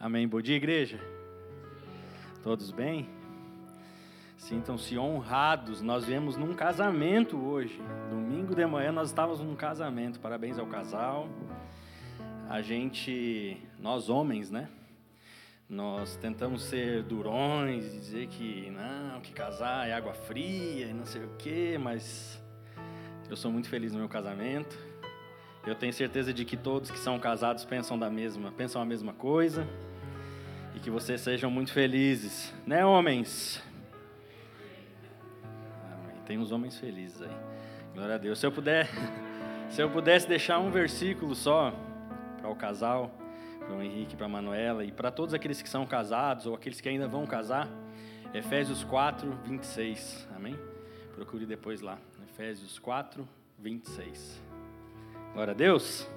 Amém. Bom dia, igreja. Todos bem? Sintam-se honrados. Nós viemos num casamento hoje. Domingo de manhã nós estávamos num casamento. Parabéns ao casal. A gente, nós homens, né? Nós tentamos ser durões e dizer que não, que casar é água fria e não sei o quê, mas eu sou muito feliz no meu casamento. Eu tenho certeza de que todos que são casados pensam da mesma, pensam a mesma coisa. E que vocês sejam muito felizes, né, homens? tem uns homens felizes aí. Glória a Deus. Se eu puder, se eu pudesse deixar um versículo só para o casal, para o Henrique, para a Manuela e para todos aqueles que são casados ou aqueles que ainda vão casar, Efésios 4, 26. Amém? Procure depois lá. Efésios 4, 26. Glória a Deus.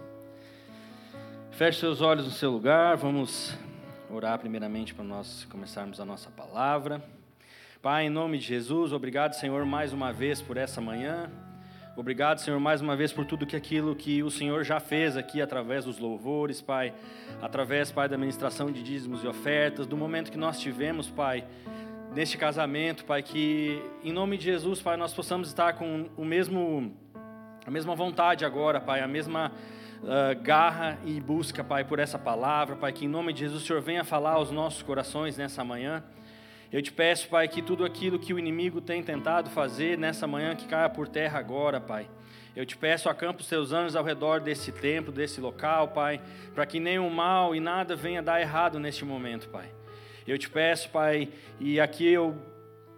Feche seus olhos no seu lugar. Vamos orar primeiramente para nós começarmos a nossa palavra. Pai, em nome de Jesus, obrigado, Senhor, mais uma vez por essa manhã. Obrigado, Senhor, mais uma vez por tudo que aquilo que o Senhor já fez aqui através dos louvores, Pai, através, Pai, da ministração de dízimos e ofertas, do momento que nós tivemos, Pai, neste casamento, Pai, que em nome de Jesus, Pai, nós possamos estar com o mesmo a mesma vontade agora, Pai, a mesma uh, garra e busca, Pai, por essa palavra, Pai, que em nome de Jesus o Senhor venha falar aos nossos corações nessa manhã. Eu te peço, Pai, que tudo aquilo que o inimigo tem tentado fazer nessa manhã, que caia por terra agora, Pai. Eu te peço, acampa os teus anjos ao redor desse templo, desse local, Pai, para que nenhum mal e nada venha dar errado neste momento, Pai. Eu te peço, Pai, e aqui eu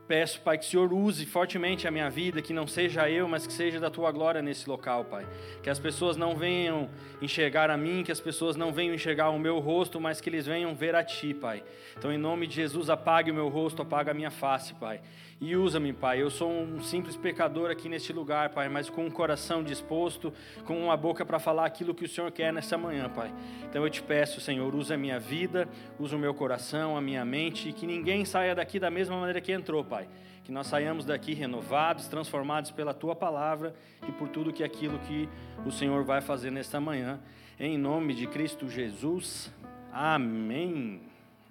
Peço, Pai, que o Senhor use fortemente a minha vida, que não seja eu, mas que seja da tua glória nesse local, Pai. Que as pessoas não venham enxergar a mim, que as pessoas não venham enxergar o meu rosto, mas que eles venham ver a Ti, Pai. Então, em nome de Jesus, apague o meu rosto, apaga a minha face, Pai. E usa-me, Pai. Eu sou um simples pecador aqui neste lugar, Pai, mas com um coração disposto, com uma boca para falar aquilo que o Senhor quer nessa manhã, Pai. Então eu te peço, Senhor, usa a minha vida, usa o meu coração, a minha mente, e que ninguém saia daqui da mesma maneira que entrou, Pai. Que nós saiamos daqui renovados, transformados pela tua palavra e por tudo que aquilo que o Senhor vai fazer nesta manhã. Em nome de Cristo Jesus. Amém.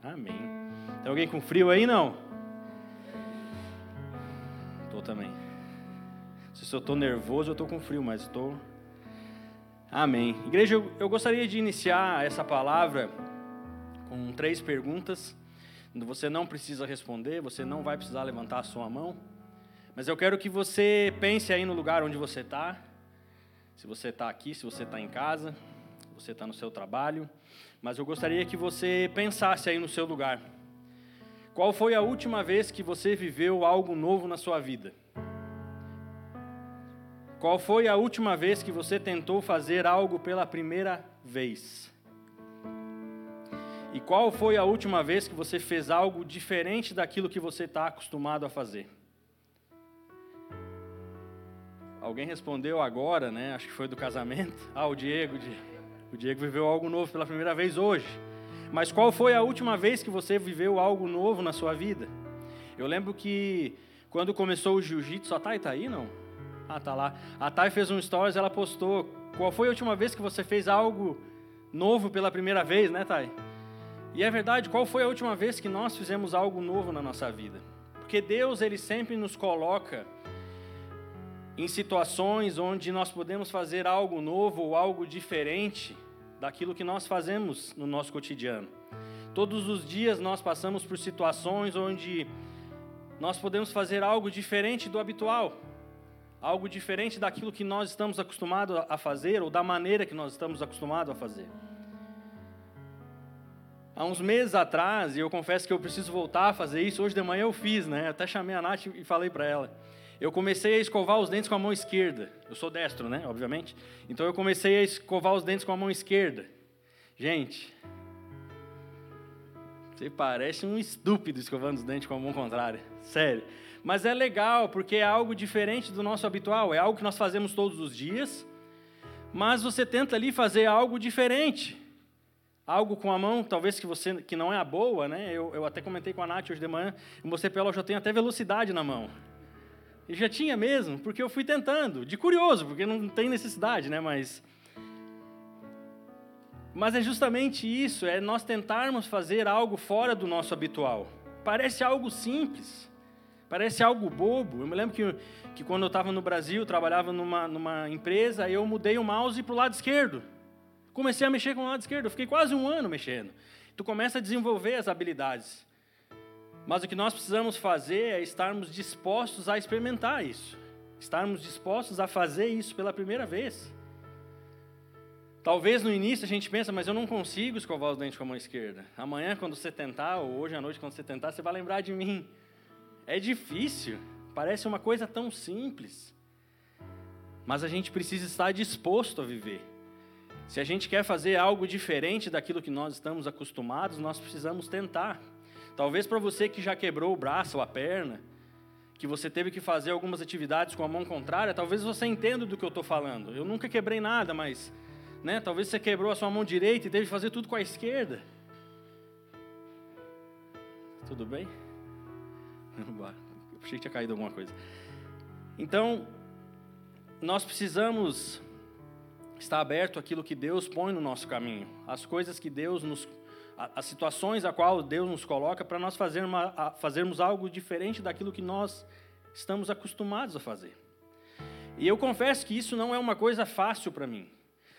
Amém. Tem alguém com frio aí, não? Estou também. Se eu estou nervoso ou estou com frio, mas estou. Amém. Igreja, eu, eu gostaria de iniciar essa palavra com três perguntas. Você não precisa responder, você não vai precisar levantar a sua mão. Mas eu quero que você pense aí no lugar onde você está. Se você está aqui, se você está em casa, se você está no seu trabalho. Mas eu gostaria que você pensasse aí no seu lugar. Qual foi a última vez que você viveu algo novo na sua vida? Qual foi a última vez que você tentou fazer algo pela primeira vez? E qual foi a última vez que você fez algo diferente daquilo que você está acostumado a fazer? Alguém respondeu agora, né? Acho que foi do casamento. Ah, o Diego. O Diego viveu algo novo pela primeira vez hoje. Mas qual foi a última vez que você viveu algo novo na sua vida? Eu lembro que quando começou o jiu-jitsu, a Thay tá aí, não? Ah, tá lá. A Thay fez um stories, ela postou. Qual foi a última vez que você fez algo novo pela primeira vez, né, Thay? E é verdade, qual foi a última vez que nós fizemos algo novo na nossa vida? Porque Deus, ele sempre nos coloca em situações onde nós podemos fazer algo novo ou algo diferente daquilo que nós fazemos no nosso cotidiano. Todos os dias nós passamos por situações onde nós podemos fazer algo diferente do habitual, algo diferente daquilo que nós estamos acostumados a fazer ou da maneira que nós estamos acostumados a fazer. Há uns meses atrás, e eu confesso que eu preciso voltar a fazer isso, hoje de manhã eu fiz, né? Até chamei a Nath e falei para ela. Eu comecei a escovar os dentes com a mão esquerda. Eu sou destro, né? Obviamente. Então eu comecei a escovar os dentes com a mão esquerda. Gente, você parece um estúpido escovando os dentes com a mão contrária. Sério. Mas é legal, porque é algo diferente do nosso habitual. É algo que nós fazemos todos os dias. Mas você tenta ali fazer algo diferente. Algo com a mão, talvez que você que não é a boa, né? Eu, eu até comentei com a Nath hoje de manhã. Mostrei para ela, eu já tenho até velocidade na mão. E já tinha mesmo, porque eu fui tentando, de curioso, porque não tem necessidade, né? Mas. Mas é justamente isso, é nós tentarmos fazer algo fora do nosso habitual. Parece algo simples, parece algo bobo. Eu me lembro que, que quando eu estava no Brasil, trabalhava numa, numa empresa, eu mudei o mouse para o lado esquerdo. Comecei a mexer com o lado esquerdo, eu fiquei quase um ano mexendo. Tu começa a desenvolver as habilidades. Mas o que nós precisamos fazer é estarmos dispostos a experimentar isso. Estarmos dispostos a fazer isso pela primeira vez. Talvez no início a gente pensa, mas eu não consigo escovar os dentes com a mão esquerda. Amanhã, quando você tentar, ou hoje à noite, quando você tentar, você vai lembrar de mim. É difícil, parece uma coisa tão simples. Mas a gente precisa estar disposto a viver. Se a gente quer fazer algo diferente daquilo que nós estamos acostumados, nós precisamos tentar. Talvez para você que já quebrou o braço ou a perna, que você teve que fazer algumas atividades com a mão contrária, talvez você entenda do que eu estou falando. Eu nunca quebrei nada, mas né, talvez você quebrou a sua mão direita e teve que fazer tudo com a esquerda. Tudo bem? Eu achei que tinha caído alguma coisa. Então, nós precisamos estar aberto àquilo que Deus põe no nosso caminho, as coisas que Deus nos as situações a qual Deus nos coloca para nós fazer uma, fazermos algo diferente daquilo que nós estamos acostumados a fazer. E eu confesso que isso não é uma coisa fácil para mim,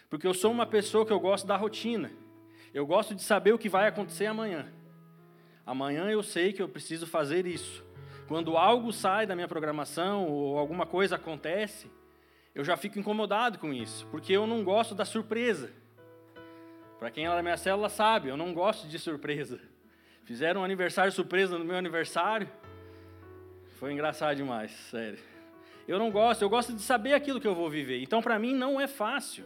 porque eu sou uma pessoa que eu gosto da rotina. Eu gosto de saber o que vai acontecer amanhã. Amanhã eu sei que eu preciso fazer isso. Quando algo sai da minha programação ou alguma coisa acontece, eu já fico incomodado com isso, porque eu não gosto da surpresa. Para quem é da minha célula sabe, eu não gosto de surpresa. Fizeram um aniversário surpresa no meu aniversário. Foi engraçado demais, sério. Eu não gosto, eu gosto de saber aquilo que eu vou viver. Então, para mim, não é fácil.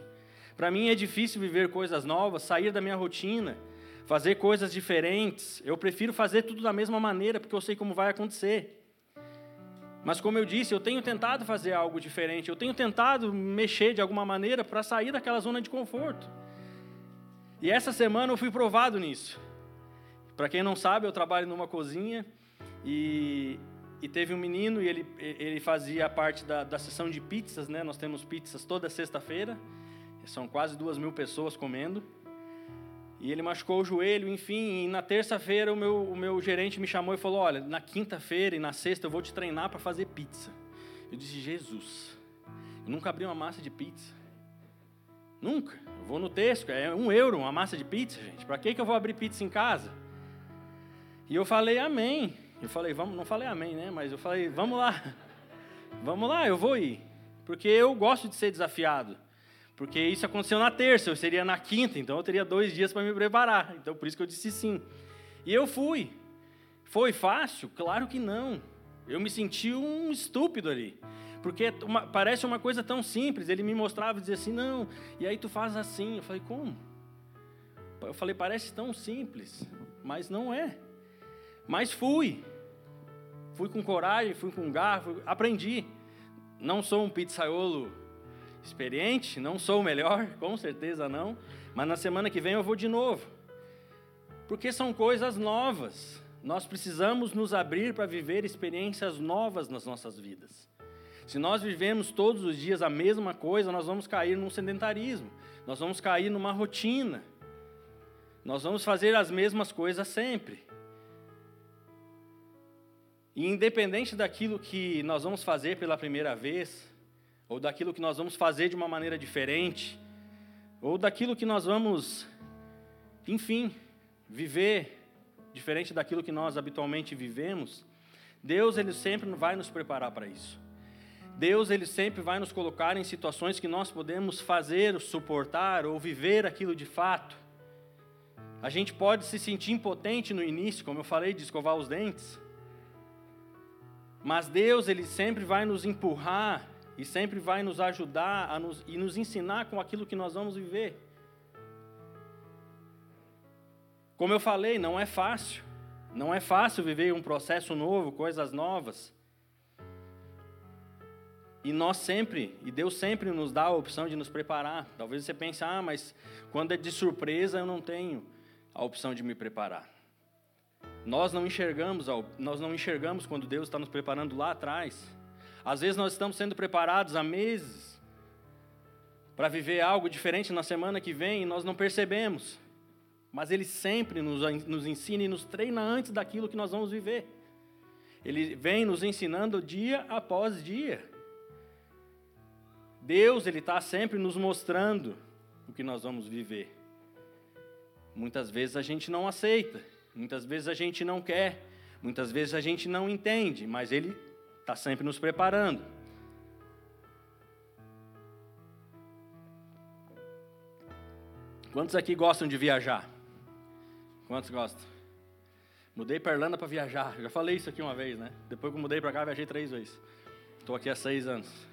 Para mim, é difícil viver coisas novas, sair da minha rotina, fazer coisas diferentes. Eu prefiro fazer tudo da mesma maneira, porque eu sei como vai acontecer. Mas, como eu disse, eu tenho tentado fazer algo diferente. Eu tenho tentado mexer de alguma maneira para sair daquela zona de conforto. E essa semana eu fui provado nisso. Para quem não sabe, eu trabalho numa cozinha e, e teve um menino e ele, ele fazia parte da, da sessão de pizzas, né? Nós temos pizzas toda sexta-feira, são quase duas mil pessoas comendo. E ele machucou o joelho, enfim. E na terça-feira o meu, o meu gerente me chamou e falou: Olha, na quinta-feira e na sexta eu vou te treinar para fazer pizza. Eu disse: Jesus, eu nunca abri uma massa de pizza. Nunca. Eu vou no Tesco, é um euro uma massa de pizza, gente. Para que, que eu vou abrir pizza em casa? E eu falei amém. Eu falei, vamos, não falei amém, né? Mas eu falei, vamos lá. Vamos lá, eu vou ir. Porque eu gosto de ser desafiado. Porque isso aconteceu na terça, eu seria na quinta, então eu teria dois dias para me preparar. Então por isso que eu disse sim. E eu fui. Foi fácil? Claro que não. Eu me senti um estúpido ali. Porque uma, parece uma coisa tão simples. Ele me mostrava e dizia assim: não, e aí tu faz assim. Eu falei: como? Eu falei: parece tão simples, mas não é. Mas fui. Fui com coragem, fui com garfo, aprendi. Não sou um pizzaiolo experiente, não sou o melhor, com certeza não. Mas na semana que vem eu vou de novo. Porque são coisas novas. Nós precisamos nos abrir para viver experiências novas nas nossas vidas. Se nós vivemos todos os dias a mesma coisa, nós vamos cair num sedentarismo, nós vamos cair numa rotina, nós vamos fazer as mesmas coisas sempre. E independente daquilo que nós vamos fazer pela primeira vez, ou daquilo que nós vamos fazer de uma maneira diferente, ou daquilo que nós vamos, enfim, viver diferente daquilo que nós habitualmente vivemos, Deus ele sempre vai nos preparar para isso. Deus ele sempre vai nos colocar em situações que nós podemos fazer, suportar ou viver aquilo de fato. A gente pode se sentir impotente no início, como eu falei, de escovar os dentes. Mas Deus ele sempre vai nos empurrar e sempre vai nos ajudar a nos, e nos ensinar com aquilo que nós vamos viver. Como eu falei, não é fácil. Não é fácil viver um processo novo, coisas novas. E nós sempre, e Deus sempre nos dá a opção de nos preparar. Talvez você pense, ah, mas quando é de surpresa eu não tenho a opção de me preparar. Nós não enxergamos, nós não enxergamos quando Deus está nos preparando lá atrás. Às vezes nós estamos sendo preparados há meses para viver algo diferente na semana que vem e nós não percebemos. Mas Ele sempre nos, nos ensina e nos treina antes daquilo que nós vamos viver. Ele vem nos ensinando dia após dia. Deus, Ele está sempre nos mostrando o que nós vamos viver. Muitas vezes a gente não aceita, muitas vezes a gente não quer, muitas vezes a gente não entende, mas Ele está sempre nos preparando. Quantos aqui gostam de viajar? Quantos gostam? Mudei para Irlanda para viajar. Já falei isso aqui uma vez, né? Depois que eu mudei para cá, viajei três vezes. Estou aqui há seis anos.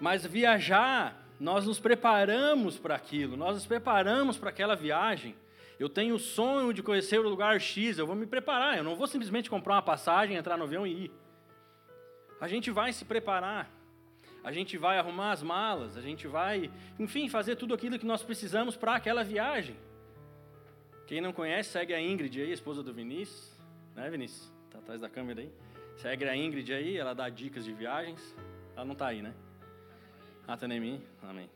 Mas viajar, nós nos preparamos para aquilo, nós nos preparamos para aquela viagem. Eu tenho o sonho de conhecer o lugar X, eu vou me preparar. Eu não vou simplesmente comprar uma passagem, entrar no avião e ir. A gente vai se preparar a gente vai arrumar as malas, a gente vai, enfim, fazer tudo aquilo que nós precisamos para aquela viagem. Quem não conhece, segue a Ingrid aí, esposa do Vinícius, né, Vinícius? Está atrás da câmera aí. Segue a Ingrid aí, ela dá dicas de viagens. Ela não está aí, né? Até em mim, amém.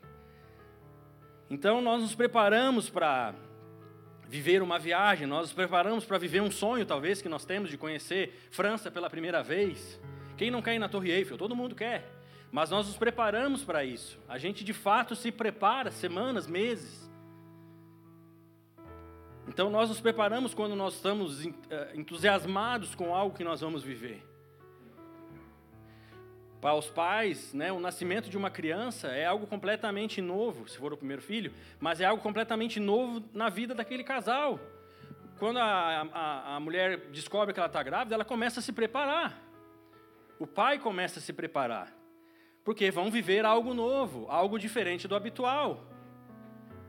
Então nós nos preparamos para viver uma viagem, nós nos preparamos para viver um sonho, talvez, que nós temos de conhecer França pela primeira vez. Quem não quer ir na Torre Eiffel? Todo mundo quer. Mas nós nos preparamos para isso. A gente de fato se prepara semanas, meses. Então nós nos preparamos quando nós estamos eh, entusiasmados com algo que nós vamos viver. Para os pais, né, o nascimento de uma criança é algo completamente novo, se for o primeiro filho, mas é algo completamente novo na vida daquele casal. Quando a, a, a mulher descobre que ela está grávida, ela começa a se preparar. O pai começa a se preparar porque vão viver algo novo, algo diferente do habitual,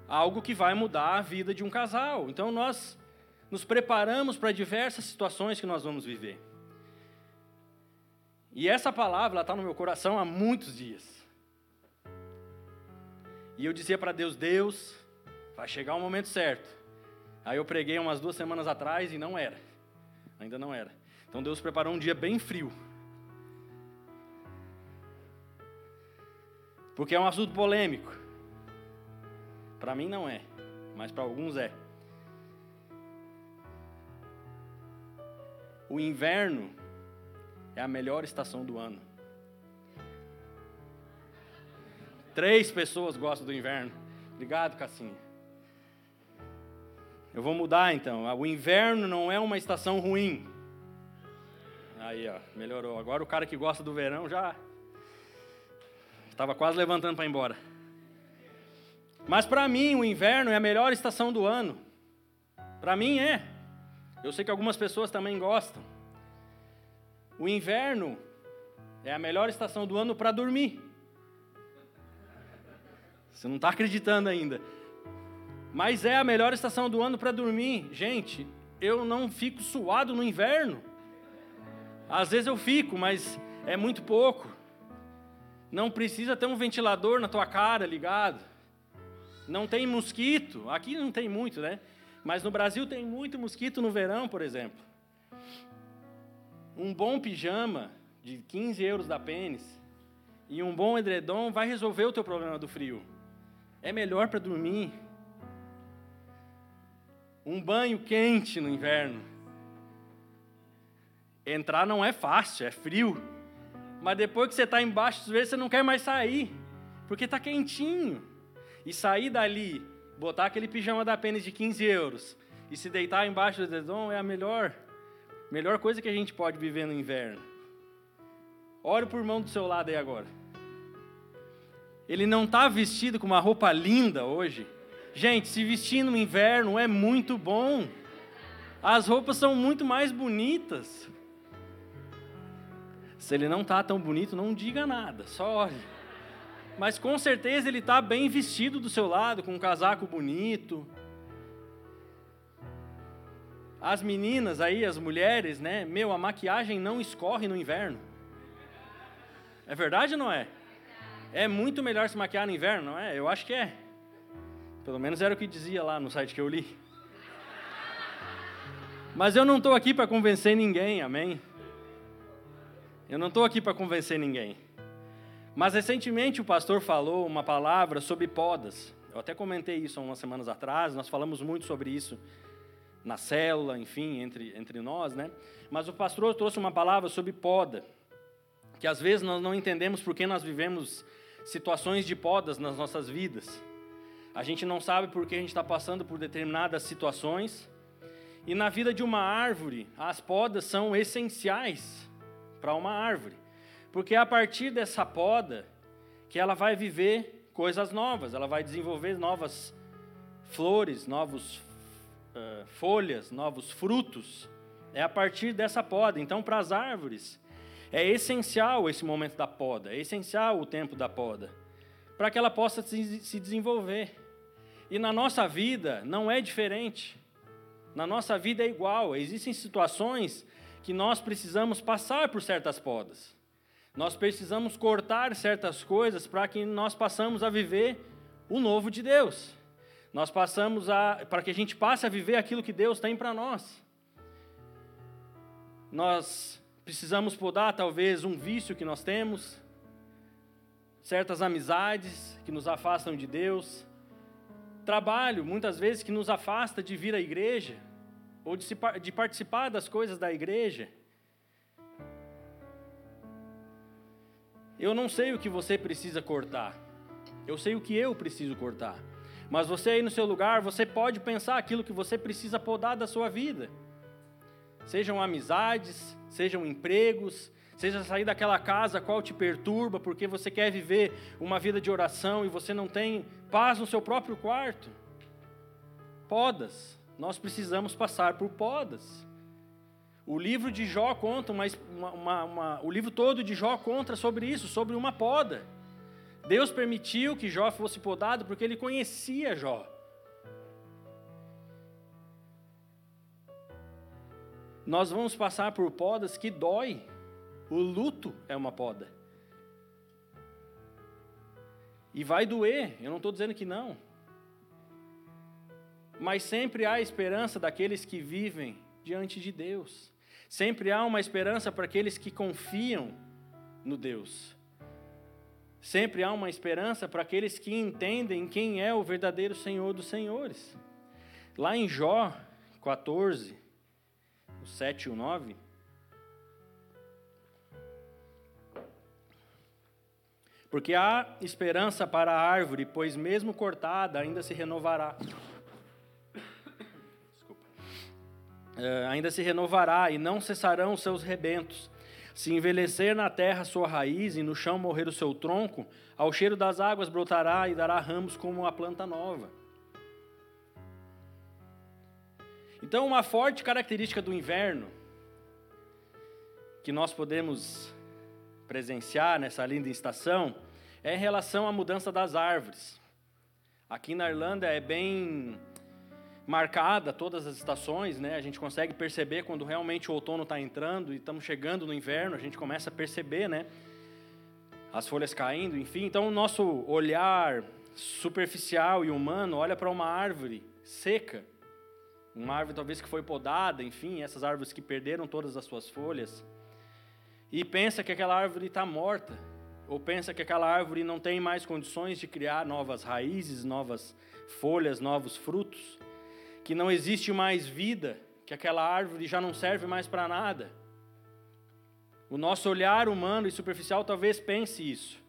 algo que vai mudar a vida de um casal. Então nós nos preparamos para diversas situações que nós vamos viver. E essa palavra está no meu coração há muitos dias. E eu dizia para Deus: Deus, vai chegar o momento certo. Aí eu preguei umas duas semanas atrás e não era. Ainda não era. Então Deus preparou um dia bem frio. Porque é um assunto polêmico. Para mim não é, mas para alguns é. O inverno é a melhor estação do ano. Três pessoas gostam do inverno. Obrigado, Cassinha. Eu vou mudar então. O inverno não é uma estação ruim. Aí, ó, melhorou. Agora o cara que gosta do verão já Estava quase levantando para ir embora. Mas para mim, o inverno é a melhor estação do ano. Para mim é. Eu sei que algumas pessoas também gostam. O inverno é a melhor estação do ano para dormir. Você não está acreditando ainda. Mas é a melhor estação do ano para dormir. Gente, eu não fico suado no inverno. Às vezes eu fico, mas é muito pouco. Não precisa ter um ventilador na tua cara ligado. Não tem mosquito. Aqui não tem muito, né? Mas no Brasil tem muito mosquito no verão, por exemplo. Um bom pijama de 15 euros da pênis e um bom edredom vai resolver o teu problema do frio. É melhor para dormir. Um banho quente no inverno. Entrar não é fácil, é frio. Mas depois que você está embaixo, às vezes você não quer mais sair, porque está quentinho. E sair dali, botar aquele pijama da pênis de 15 euros e se deitar embaixo do dedão é a melhor, melhor coisa que a gente pode viver no inverno. Olhe por mão do seu lado aí agora. Ele não está vestido com uma roupa linda hoje. Gente, se vestir no inverno é muito bom. As roupas são muito mais bonitas. Se ele não está tão bonito, não diga nada, só olhe. Mas com certeza ele está bem vestido do seu lado, com um casaco bonito. As meninas aí, as mulheres, né? Meu, a maquiagem não escorre no inverno. É verdade ou não é? É muito melhor se maquiar no inverno, não é? Eu acho que é. Pelo menos era o que dizia lá no site que eu li. Mas eu não estou aqui para convencer ninguém, amém? Eu não estou aqui para convencer ninguém. Mas recentemente o pastor falou uma palavra sobre podas. Eu até comentei isso há umas semanas atrás, nós falamos muito sobre isso na célula, enfim, entre, entre nós, né? Mas o pastor trouxe uma palavra sobre poda, que às vezes nós não entendemos por que nós vivemos situações de podas nas nossas vidas. A gente não sabe por que a gente está passando por determinadas situações. E na vida de uma árvore, as podas são essenciais para uma árvore. Porque é a partir dessa poda que ela vai viver coisas novas, ela vai desenvolver novas flores, novos uh, folhas, novos frutos. É a partir dessa poda. Então, para as árvores, é essencial esse momento da poda, é essencial o tempo da poda, para que ela possa se desenvolver. E na nossa vida não é diferente. Na nossa vida é igual. Existem situações que nós precisamos passar por certas podas. Nós precisamos cortar certas coisas para que nós passamos a viver o novo de Deus. Nós passamos a para que a gente passe a viver aquilo que Deus tem para nós. Nós precisamos podar talvez um vício que nós temos, certas amizades que nos afastam de Deus, trabalho muitas vezes que nos afasta de vir à igreja ou de, se, de participar das coisas da igreja. Eu não sei o que você precisa cortar. Eu sei o que eu preciso cortar. Mas você aí no seu lugar, você pode pensar aquilo que você precisa podar da sua vida. Sejam amizades, sejam empregos, seja sair daquela casa qual te perturba, porque você quer viver uma vida de oração e você não tem paz no seu próprio quarto. Podas. Nós precisamos passar por podas. O livro de Jó conta, uma, uma, uma, o livro todo de Jó conta sobre isso, sobre uma poda. Deus permitiu que Jó fosse podado porque ele conhecia Jó. Nós vamos passar por podas que dói. O luto é uma poda. E vai doer, eu não estou dizendo que não. Mas sempre há esperança daqueles que vivem diante de Deus. Sempre há uma esperança para aqueles que confiam no Deus. Sempre há uma esperança para aqueles que entendem quem é o verdadeiro Senhor dos Senhores. Lá em Jó 14, o 7 e o 9. Porque há esperança para a árvore, pois mesmo cortada ainda se renovará. uh, ainda se renovará e não cessarão seus rebentos. Se envelhecer na terra sua raiz e no chão morrer o seu tronco, ao cheiro das águas brotará e dará ramos como a planta nova. Então, uma forte característica do inverno que nós podemos presenciar nessa linda estação é em relação à mudança das árvores. Aqui na Irlanda é bem marcada todas as estações, né? A gente consegue perceber quando realmente o outono está entrando e estamos chegando no inverno, a gente começa a perceber, né? As folhas caindo, enfim. Então, o nosso olhar superficial e humano olha para uma árvore seca, uma árvore talvez que foi podada, enfim, essas árvores que perderam todas as suas folhas, e pensa que aquela árvore está morta, ou pensa que aquela árvore não tem mais condições de criar novas raízes, novas folhas, novos frutos que não existe mais vida, que aquela árvore já não serve mais para nada. O nosso olhar humano e superficial talvez pense isso.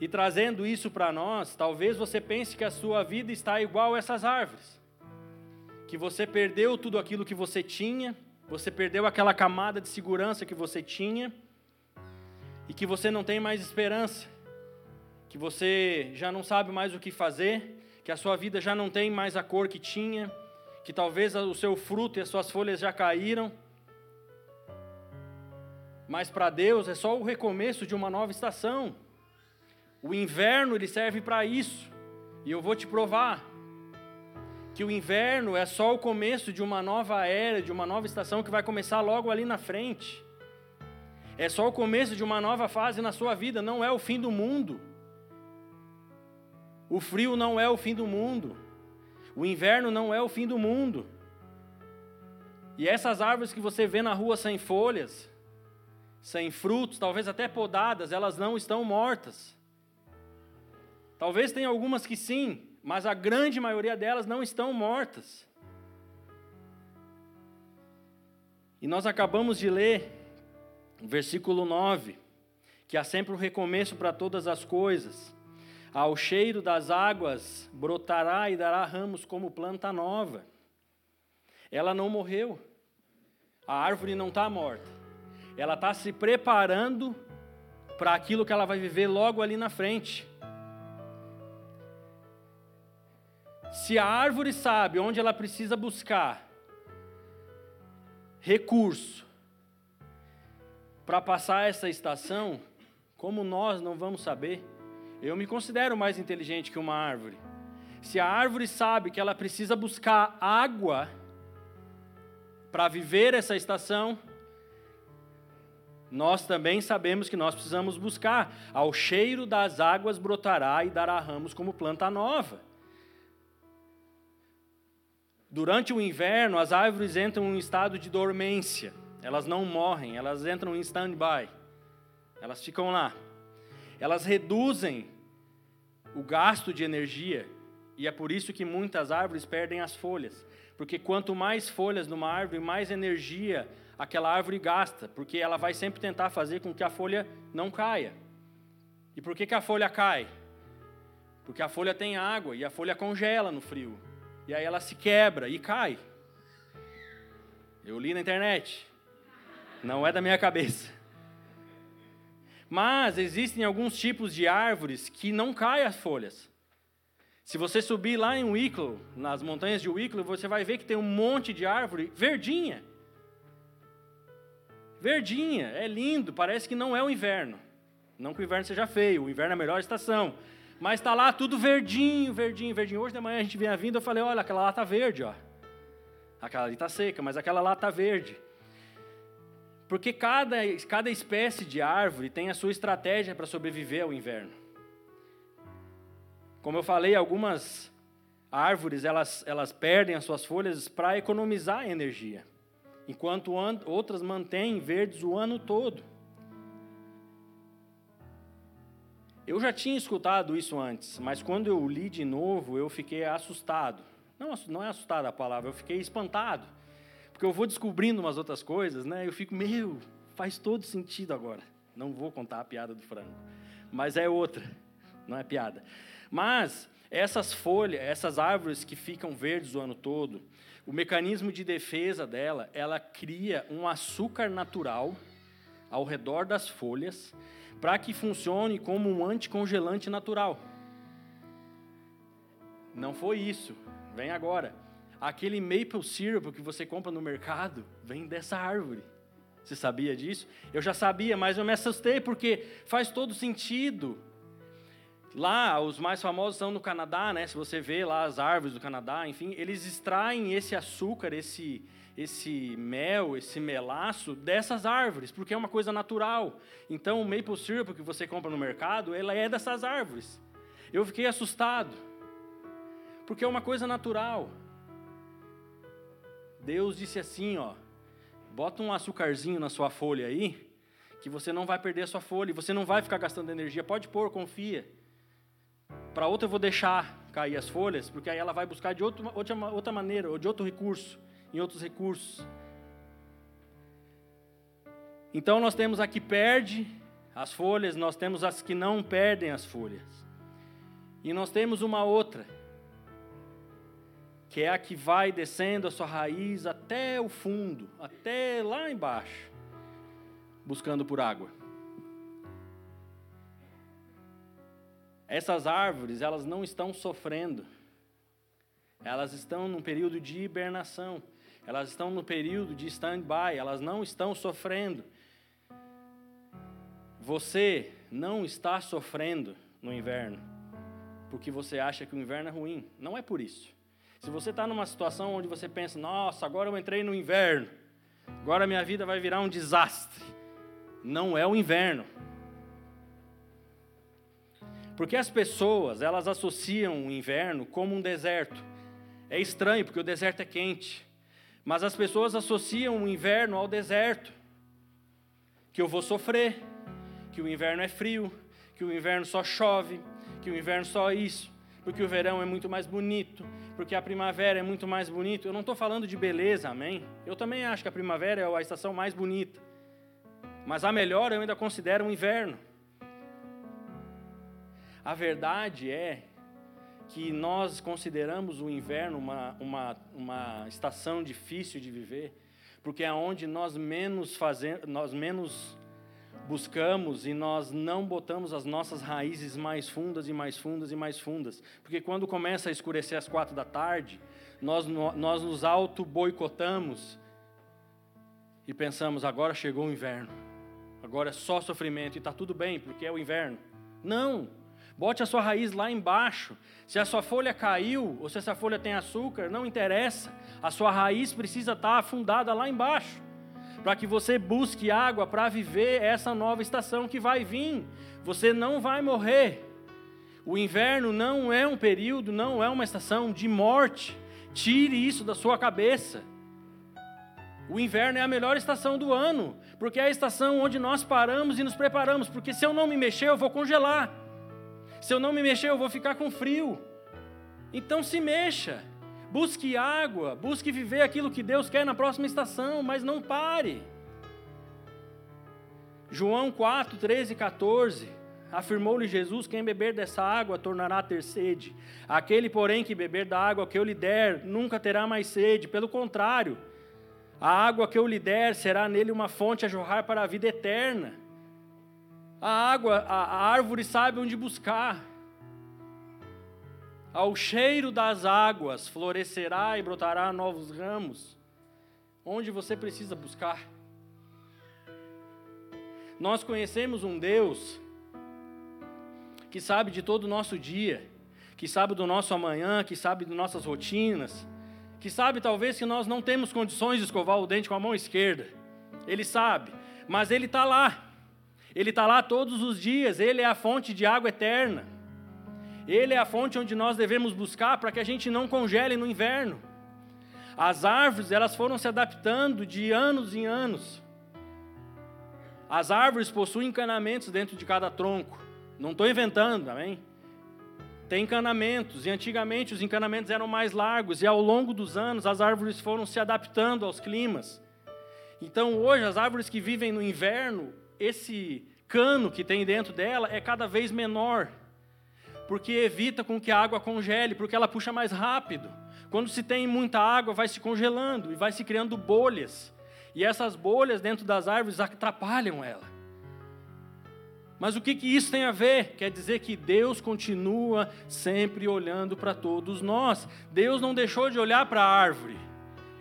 E trazendo isso para nós, talvez você pense que a sua vida está igual a essas árvores. Que você perdeu tudo aquilo que você tinha, você perdeu aquela camada de segurança que você tinha, e que você não tem mais esperança, que você já não sabe mais o que fazer, que a sua vida já não tem mais a cor que tinha, que talvez o seu fruto e as suas folhas já caíram. Mas para Deus é só o recomeço de uma nova estação. O inverno ele serve para isso. E eu vou te provar que o inverno é só o começo de uma nova era, de uma nova estação que vai começar logo ali na frente. É só o começo de uma nova fase na sua vida, não é o fim do mundo. O frio não é o fim do mundo. O inverno não é o fim do mundo. E essas árvores que você vê na rua sem folhas, sem frutos, talvez até podadas, elas não estão mortas. Talvez tenha algumas que sim, mas a grande maioria delas não estão mortas. E nós acabamos de ler o versículo 9, que há sempre um recomeço para todas as coisas. Ao cheiro das águas brotará e dará ramos como planta nova. Ela não morreu. A árvore não está morta. Ela está se preparando para aquilo que ela vai viver logo ali na frente. Se a árvore sabe onde ela precisa buscar recurso para passar essa estação, como nós não vamos saber? Eu me considero mais inteligente que uma árvore. Se a árvore sabe que ela precisa buscar água para viver essa estação, nós também sabemos que nós precisamos buscar. Ao cheiro das águas brotará e dará ramos como planta nova. Durante o inverno, as árvores entram em um estado de dormência. Elas não morrem, elas entram em stand-by. Elas ficam lá. Elas reduzem o gasto de energia e é por isso que muitas árvores perdem as folhas. Porque quanto mais folhas numa árvore, mais energia aquela árvore gasta, porque ela vai sempre tentar fazer com que a folha não caia. E por que, que a folha cai? Porque a folha tem água e a folha congela no frio. E aí ela se quebra e cai. Eu li na internet. Não é da minha cabeça. Mas existem alguns tipos de árvores que não caem as folhas. Se você subir lá em Wicklow, nas montanhas de Wicklow, você vai ver que tem um monte de árvore verdinha. Verdinha, é lindo, parece que não é o inverno. Não que o inverno seja feio, o inverno é a melhor estação. Mas está lá tudo verdinho, verdinho, verdinho. Hoje de manhã a gente vinha vindo, eu falei, olha, aquela lá está verde, ó. Aquela ali está seca, mas aquela lá está verde. Porque cada, cada espécie de árvore tem a sua estratégia para sobreviver ao inverno. Como eu falei, algumas árvores elas, elas perdem as suas folhas para economizar energia, enquanto outras mantêm verdes o ano todo. Eu já tinha escutado isso antes, mas quando eu li de novo, eu fiquei assustado. Não, não é assustado a palavra, eu fiquei espantado. Porque eu vou descobrindo umas outras coisas, né? Eu fico, meu, faz todo sentido agora. Não vou contar a piada do frango. Mas é outra, não é piada. Mas essas folhas, essas árvores que ficam verdes o ano todo, o mecanismo de defesa dela, ela cria um açúcar natural ao redor das folhas para que funcione como um anticongelante natural. Não foi isso, vem agora. Aquele maple syrup que você compra no mercado vem dessa árvore. Você sabia disso? Eu já sabia, mas eu me assustei porque faz todo sentido. Lá, os mais famosos são no Canadá, né? Se você vê lá as árvores do Canadá, enfim, eles extraem esse açúcar, esse, esse mel, esse melaço dessas árvores, porque é uma coisa natural. Então, o maple syrup que você compra no mercado, ela é dessas árvores. Eu fiquei assustado, porque é uma coisa natural. Deus disse assim, ó, bota um açucarzinho na sua folha aí, que você não vai perder a sua folha, você não vai ficar gastando energia. Pode pôr, confia. Para outra eu vou deixar cair as folhas, porque aí ela vai buscar de outra, outra maneira, ou de outro recurso em outros recursos. Então nós temos a que perde as folhas, nós temos as que não perdem as folhas. E nós temos uma outra, que é a que vai descendo a sua raiz até o fundo, até lá embaixo, buscando por água. Essas árvores, elas não estão sofrendo. Elas estão num período de hibernação. Elas estão no período de stand-by, elas não estão sofrendo. Você não está sofrendo no inverno porque você acha que o inverno é ruim. Não é por isso. Se você está numa situação onde você pensa, nossa, agora eu entrei no inverno, agora minha vida vai virar um desastre. Não é o inverno. Porque as pessoas, elas associam o inverno como um deserto. É estranho, porque o deserto é quente. Mas as pessoas associam o inverno ao deserto. que eu vou sofrer, que o inverno é frio, que o inverno só chove, que o inverno só isso, porque o verão é muito mais bonito, porque a primavera é muito mais bonito. Eu não estou falando de beleza, amém? Eu também acho que a primavera é a estação mais bonita. Mas a melhor eu ainda considero o inverno. A verdade é que nós consideramos o inverno uma, uma, uma estação difícil de viver, porque é onde nós menos fazemos, nós menos buscamos e nós não botamos as nossas raízes mais fundas e mais fundas e mais fundas. Porque quando começa a escurecer às quatro da tarde, nós, nós nos auto-boicotamos e pensamos: agora chegou o inverno, agora é só sofrimento e está tudo bem, porque é o inverno. Não! Bote a sua raiz lá embaixo. Se a sua folha caiu ou se essa folha tem açúcar, não interessa. A sua raiz precisa estar afundada lá embaixo para que você busque água para viver essa nova estação que vai vir. Você não vai morrer. O inverno não é um período, não é uma estação de morte. Tire isso da sua cabeça. O inverno é a melhor estação do ano, porque é a estação onde nós paramos e nos preparamos. Porque se eu não me mexer, eu vou congelar. Se eu não me mexer, eu vou ficar com frio. Então se mexa. Busque água, busque viver aquilo que Deus quer na próxima estação, mas não pare. João 4, 13 e 14. Afirmou-lhe Jesus: Quem beber dessa água tornará a ter sede. Aquele, porém, que beber da água que eu lhe der, nunca terá mais sede. Pelo contrário, a água que eu lhe der será nele uma fonte a jorrar para a vida eterna. A água, a, a árvore sabe onde buscar. Ao cheiro das águas florescerá e brotará novos ramos. Onde você precisa buscar? Nós conhecemos um Deus que sabe de todo o nosso dia, que sabe do nosso amanhã, que sabe de nossas rotinas, que sabe talvez que nós não temos condições de escovar o dente com a mão esquerda. Ele sabe, mas Ele está lá. Ele está lá todos os dias, Ele é a fonte de água eterna. Ele é a fonte onde nós devemos buscar para que a gente não congele no inverno. As árvores, elas foram se adaptando de anos em anos. As árvores possuem encanamentos dentro de cada tronco. Não estou inventando, amém? Tem encanamentos, e antigamente os encanamentos eram mais largos, e ao longo dos anos as árvores foram se adaptando aos climas. Então hoje, as árvores que vivem no inverno, esse cano que tem dentro dela é cada vez menor porque evita com que a água congele, porque ela puxa mais rápido. Quando se tem muita água, vai se congelando e vai se criando bolhas. E essas bolhas dentro das árvores atrapalham ela. Mas o que, que isso tem a ver? Quer dizer que Deus continua sempre olhando para todos nós. Deus não deixou de olhar para a árvore.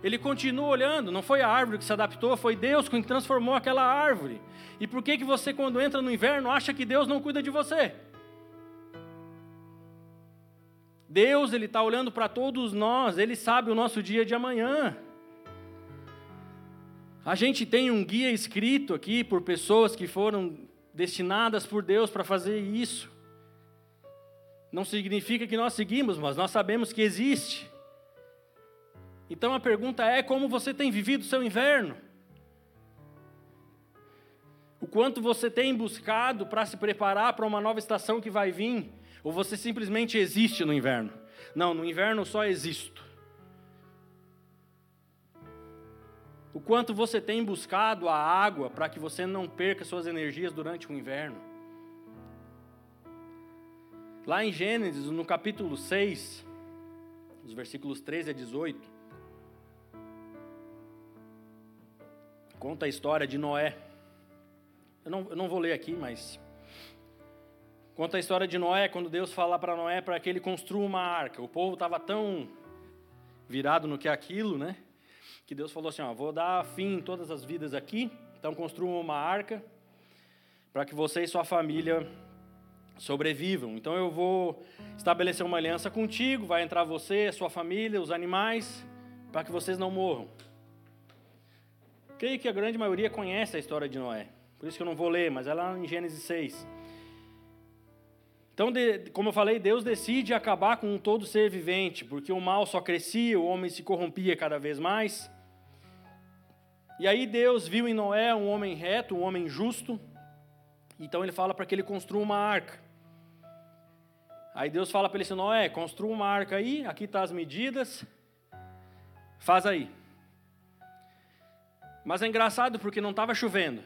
Ele continua olhando, não foi a árvore que se adaptou, foi Deus quem transformou aquela árvore. E por que, que você, quando entra no inverno, acha que Deus não cuida de você? Deus, Ele está olhando para todos nós, Ele sabe o nosso dia de amanhã. A gente tem um guia escrito aqui por pessoas que foram destinadas por Deus para fazer isso. Não significa que nós seguimos, mas nós sabemos que existe. Então a pergunta é: como você tem vivido seu inverno? O quanto você tem buscado para se preparar para uma nova estação que vai vir? Ou você simplesmente existe no inverno? Não, no inverno eu só existo. O quanto você tem buscado a água para que você não perca suas energias durante o inverno? Lá em Gênesis, no capítulo 6, os versículos 13 a 18, conta a história de Noé. Eu não, eu não vou ler aqui, mas Conta a história de Noé, quando Deus fala para Noé para que ele construa uma arca. O povo estava tão virado no que é aquilo, né? Que Deus falou assim: ó, vou dar fim em todas as vidas aqui, então construam uma arca para que você e sua família sobrevivam. Então eu vou estabelecer uma aliança contigo, vai entrar você, sua família, os animais, para que vocês não morram. Creio que a grande maioria conhece a história de Noé, por isso que eu não vou ler, mas é lá em Gênesis 6. Então, de, como eu falei, Deus decide acabar com todo ser vivente, porque o mal só crescia, o homem se corrompia cada vez mais. E aí Deus viu em Noé um homem reto, um homem justo. Então ele fala para que ele construa uma arca. Aí Deus fala para ele assim: Noé, construa uma arca aí, aqui tá as medidas, faz aí. Mas é engraçado porque não estava chovendo.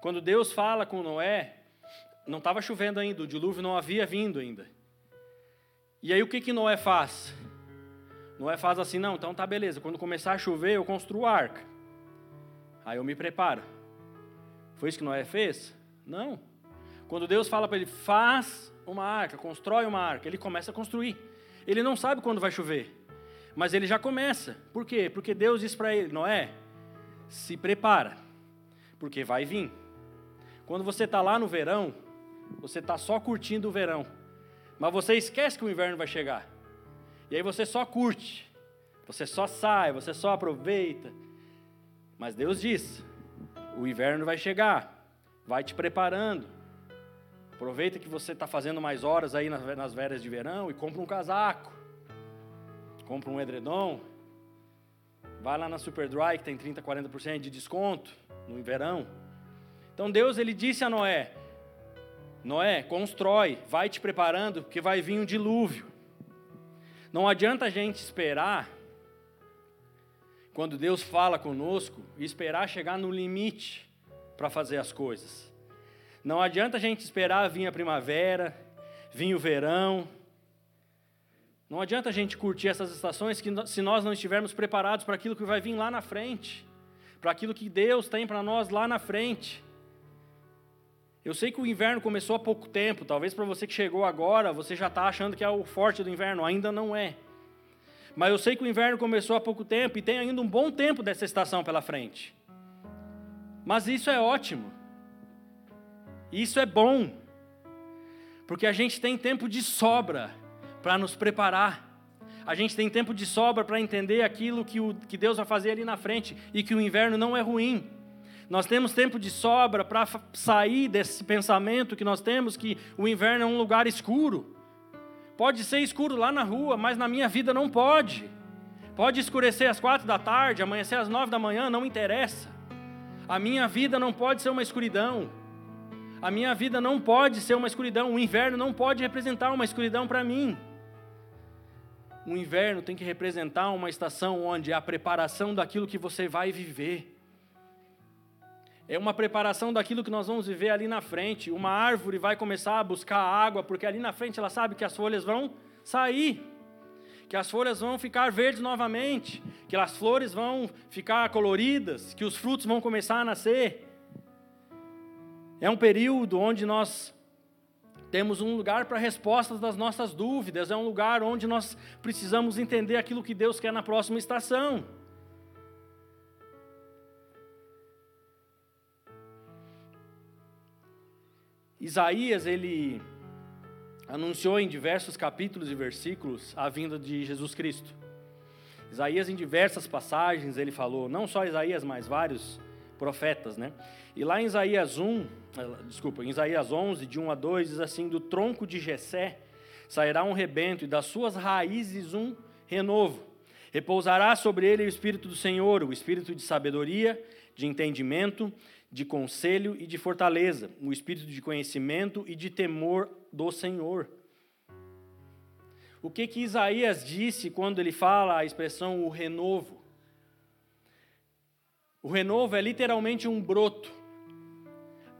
Quando Deus fala com Noé, não estava chovendo ainda, o dilúvio não havia vindo ainda. E aí o que, que Noé faz? Noé faz assim, não, então tá beleza, quando começar a chover eu construo a arca. Aí eu me preparo. Foi isso que Noé fez? Não. Quando Deus fala para ele, faz uma arca, constrói uma arca, ele começa a construir. Ele não sabe quando vai chover, mas ele já começa. Por quê? Porque Deus diz para ele, Noé, se prepara, porque vai vir. Quando você está lá no verão, você está só curtindo o verão, mas você esquece que o inverno vai chegar. E aí você só curte, você só sai, você só aproveita. Mas Deus diz: o inverno vai chegar, vai te preparando. Aproveita que você está fazendo mais horas aí nas férias de verão e compra um casaco, compra um edredom, vai lá na Superdry que tem 30, 40% de desconto no verão. Então Deus ele disse a Noé: Noé, constrói, vai te preparando, porque vai vir um dilúvio. Não adianta a gente esperar, quando Deus fala conosco, esperar chegar no limite para fazer as coisas. Não adianta a gente esperar vir a primavera, vir o verão. Não adianta a gente curtir essas estações que, se nós não estivermos preparados para aquilo que vai vir lá na frente, para aquilo que Deus tem para nós lá na frente. Eu sei que o inverno começou há pouco tempo, talvez para você que chegou agora, você já está achando que é o forte do inverno, ainda não é. Mas eu sei que o inverno começou há pouco tempo e tem ainda um bom tempo dessa estação pela frente. Mas isso é ótimo, isso é bom, porque a gente tem tempo de sobra para nos preparar. A gente tem tempo de sobra para entender aquilo que, o, que Deus vai fazer ali na frente e que o inverno não é ruim. Nós temos tempo de sobra para sair desse pensamento que nós temos que o inverno é um lugar escuro. Pode ser escuro lá na rua, mas na minha vida não pode. Pode escurecer às quatro da tarde, amanhecer às nove da manhã, não interessa. A minha vida não pode ser uma escuridão. A minha vida não pode ser uma escuridão. O inverno não pode representar uma escuridão para mim. O inverno tem que representar uma estação onde a preparação daquilo que você vai viver é uma preparação daquilo que nós vamos viver ali na frente. Uma árvore vai começar a buscar água, porque ali na frente ela sabe que as folhas vão sair, que as folhas vão ficar verdes novamente, que as flores vão ficar coloridas, que os frutos vão começar a nascer. É um período onde nós temos um lugar para respostas das nossas dúvidas, é um lugar onde nós precisamos entender aquilo que Deus quer na próxima estação. Isaías, ele anunciou em diversos capítulos e versículos a vinda de Jesus Cristo. Isaías, em diversas passagens, ele falou, não só Isaías, mas vários profetas, né? E lá em Isaías 1, eh, desculpa, em Isaías 11, de 1 a 2, diz assim: Do tronco de Jessé sairá um rebento, e das suas raízes um renovo. Repousará sobre ele o Espírito do Senhor, o Espírito de sabedoria, de entendimento, de conselho e de fortaleza, o espírito de conhecimento e de temor do Senhor. O que que Isaías disse quando ele fala a expressão o renovo? O renovo é literalmente um broto.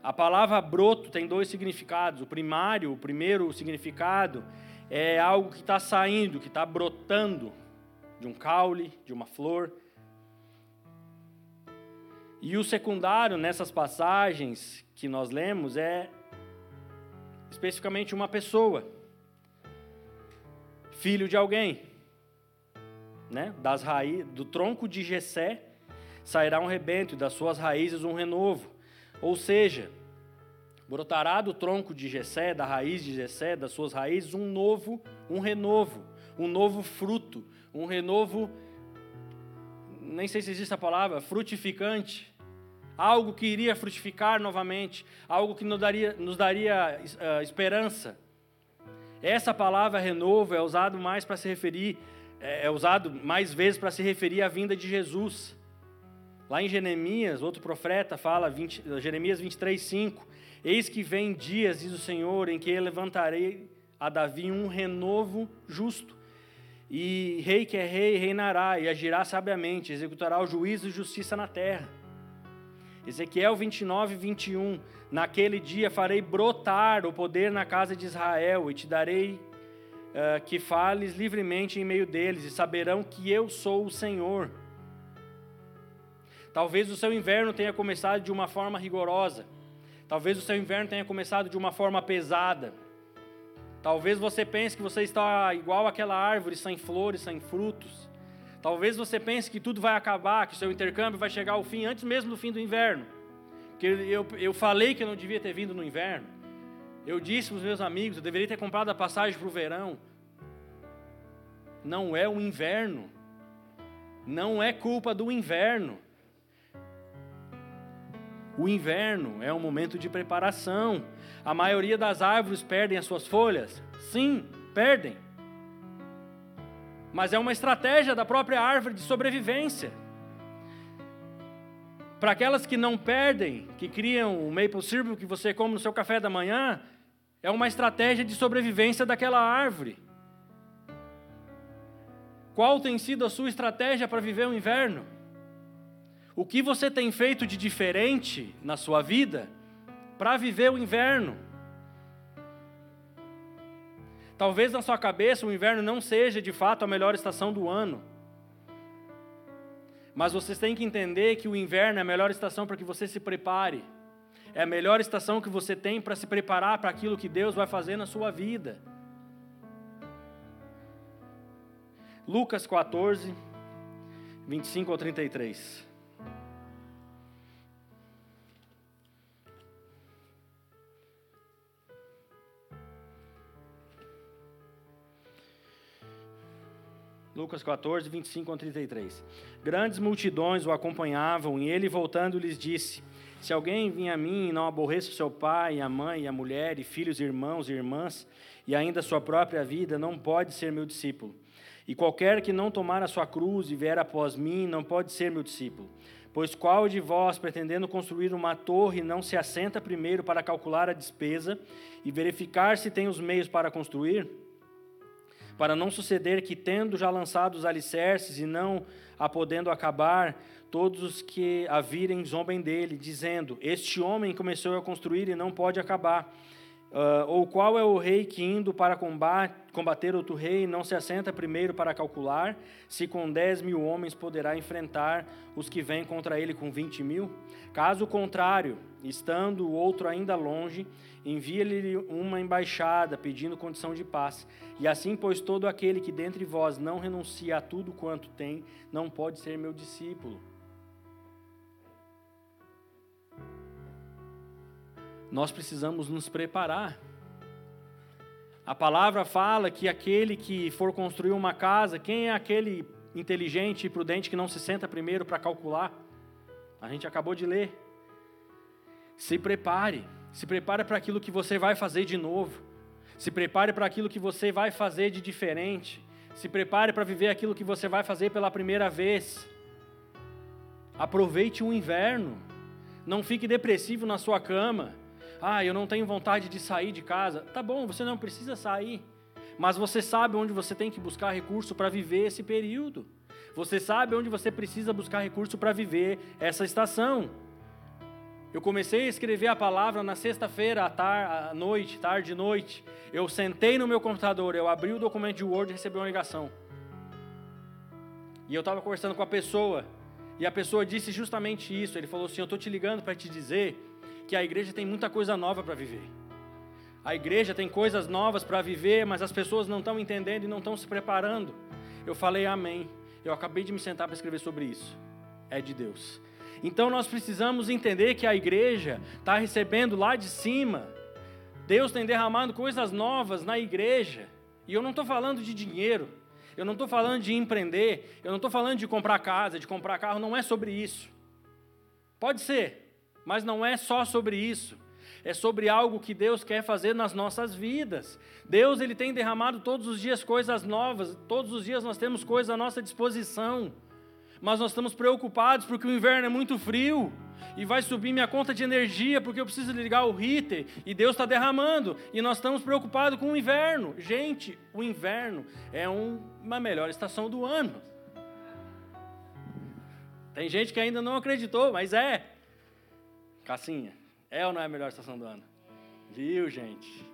A palavra broto tem dois significados. O primário, o primeiro significado, é algo que está saindo, que está brotando de um caule, de uma flor. E o secundário nessas passagens que nós lemos é especificamente uma pessoa, filho de alguém, né? Das raízes, do tronco de Jessé sairá um rebento e das suas raízes um renovo. Ou seja, brotará do tronco de Jessé, da raiz de Jessé, das suas raízes um novo, um renovo, um novo fruto, um renovo nem sei se existe a palavra, frutificante algo que iria frutificar novamente, algo que nos daria, nos daria uh, esperança. Essa palavra renovo é usado mais para se referir, é, é usado mais vezes para se referir à vinda de Jesus. Lá em Jeremias, outro profeta fala, 20, Jeremias 23, 5: Eis que vem dias, diz o Senhor, em que eu levantarei a Davi um renovo justo. E rei que é rei reinará e agirá sabiamente, executará o juízo e justiça na terra. Ezequiel 29, 21. Naquele dia farei brotar o poder na casa de Israel e te darei uh, que fales livremente em meio deles e saberão que eu sou o Senhor. Talvez o seu inverno tenha começado de uma forma rigorosa. Talvez o seu inverno tenha começado de uma forma pesada. Talvez você pense que você está igual aquela árvore sem flores, sem frutos. Talvez você pense que tudo vai acabar, que seu intercâmbio vai chegar ao fim antes mesmo do fim do inverno. Que eu, eu falei que eu não devia ter vindo no inverno. Eu disse para os meus amigos, eu deveria ter comprado a passagem para o verão. Não é o inverno. Não é culpa do inverno. O inverno é um momento de preparação. A maioria das árvores perdem as suas folhas? Sim, perdem. Mas é uma estratégia da própria árvore de sobrevivência. Para aquelas que não perdem, que criam o maple syrup que você come no seu café da manhã, é uma estratégia de sobrevivência daquela árvore. Qual tem sido a sua estratégia para viver o inverno? O que você tem feito de diferente na sua vida para viver o inverno? Talvez na sua cabeça o inverno não seja de fato a melhor estação do ano. Mas vocês têm que entender que o inverno é a melhor estação para que você se prepare. É a melhor estação que você tem para se preparar para aquilo que Deus vai fazer na sua vida. Lucas 14, 25 ao 33. Lucas 14, 25 ao 33. Grandes multidões o acompanhavam e ele, voltando, lhes disse: Se alguém vir a mim e não aborreça o seu pai, a mãe, a mulher, e filhos, irmãos e irmãs, e ainda a sua própria vida, não pode ser meu discípulo. E qualquer que não tomar a sua cruz e vier após mim, não pode ser meu discípulo. Pois qual de vós, pretendendo construir uma torre, não se assenta primeiro para calcular a despesa e verificar se tem os meios para construir? Para não suceder que, tendo já lançado os alicerces e não a podendo acabar, todos os que a virem zombem dele, dizendo: Este homem começou a construir e não pode acabar. Uh, ou qual é o rei que, indo para combate, combater outro rei, não se assenta primeiro para calcular se com dez mil homens poderá enfrentar os que vêm contra ele com vinte mil? Caso contrário, estando o outro ainda longe, envia-lhe uma embaixada pedindo condição de paz. E assim, pois, todo aquele que dentre vós não renuncia a tudo quanto tem, não pode ser meu discípulo. Nós precisamos nos preparar. A palavra fala que aquele que for construir uma casa, quem é aquele inteligente e prudente que não se senta primeiro para calcular? A gente acabou de ler. Se prepare. Se prepare para aquilo que você vai fazer de novo. Se prepare para aquilo que você vai fazer de diferente. Se prepare para viver aquilo que você vai fazer pela primeira vez. Aproveite o inverno. Não fique depressivo na sua cama. Ah, eu não tenho vontade de sair de casa. Tá bom, você não precisa sair. Mas você sabe onde você tem que buscar recurso para viver esse período. Você sabe onde você precisa buscar recurso para viver essa estação. Eu comecei a escrever a palavra na sexta-feira, à, à noite, tarde e noite. Eu sentei no meu computador, eu abri o documento de Word e recebi uma ligação. E eu estava conversando com a pessoa, e a pessoa disse justamente isso. Ele falou assim: Eu estou te ligando para te dizer que a igreja tem muita coisa nova para viver. A igreja tem coisas novas para viver, mas as pessoas não estão entendendo e não estão se preparando. Eu falei amém. Eu acabei de me sentar para escrever sobre isso. É de Deus. Então nós precisamos entender que a igreja está recebendo lá de cima. Deus tem derramado coisas novas na igreja. E eu não estou falando de dinheiro. Eu não estou falando de empreender. Eu não estou falando de comprar casa, de comprar carro. Não é sobre isso. Pode ser, mas não é só sobre isso. É sobre algo que Deus quer fazer nas nossas vidas. Deus ele tem derramado todos os dias coisas novas. Todos os dias nós temos coisas à nossa disposição. mas nós estamos preocupados porque o inverno é muito frio e vai subir minha conta de energia porque eu preciso ligar o heater e Deus está derramando e nós estamos preocupados com o inverno. Gente, o inverno é um, uma melhor estação do ano. Tem gente que ainda não acreditou, mas é. Cassinha, é ou não é a melhor estação do ano? Viu, gente?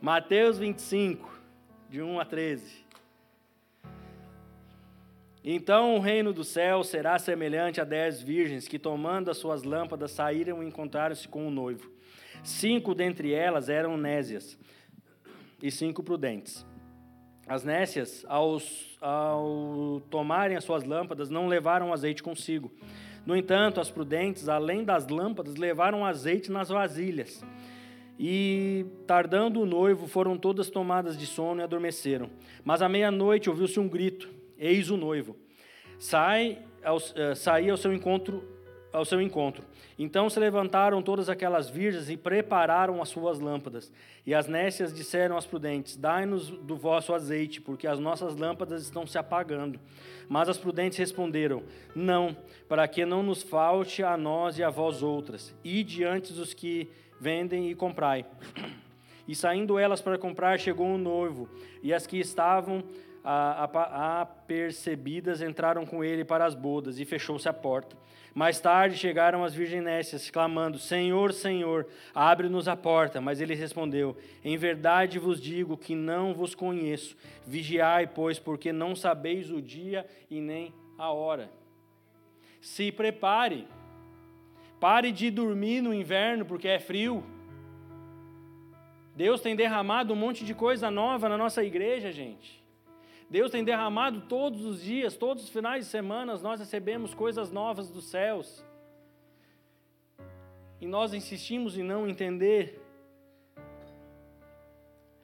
Mateus 25, de 1 a 13. Então o reino do céu será semelhante a dez virgens que, tomando as suas lâmpadas, saíram e encontraram-se com o noivo. Cinco dentre elas eram nésias e cinco prudentes. As nécias, ao tomarem as suas lâmpadas, não levaram azeite consigo. No entanto, as prudentes, além das lâmpadas, levaram azeite nas vasilhas. E, tardando o noivo, foram todas tomadas de sono e adormeceram. Mas à meia-noite ouviu-se um grito eis o noivo. Sai ao, uh, ao seu encontro ao seu encontro. Então se levantaram todas aquelas virgens e prepararam as suas lâmpadas. E as nécias disseram às prudentes: Dai-nos do vosso azeite, porque as nossas lâmpadas estão se apagando. Mas as prudentes responderam: Não, para que não nos falte a nós e a vós outras. E diante dos que vendem e comprai. E saindo elas para comprar, chegou um noivo, e as que estavam apercebidas entraram com ele para as bodas e fechou-se a porta. Mais tarde chegaram as virginécias, clamando: Senhor, Senhor, abre-nos a porta. Mas ele respondeu: Em verdade vos digo que não vos conheço. Vigiai, pois, porque não sabeis o dia e nem a hora. Se prepare. Pare de dormir no inverno porque é frio. Deus tem derramado um monte de coisa nova na nossa igreja, gente. Deus tem derramado todos os dias, todos os finais de semana, nós recebemos coisas novas dos céus. E nós insistimos em não entender.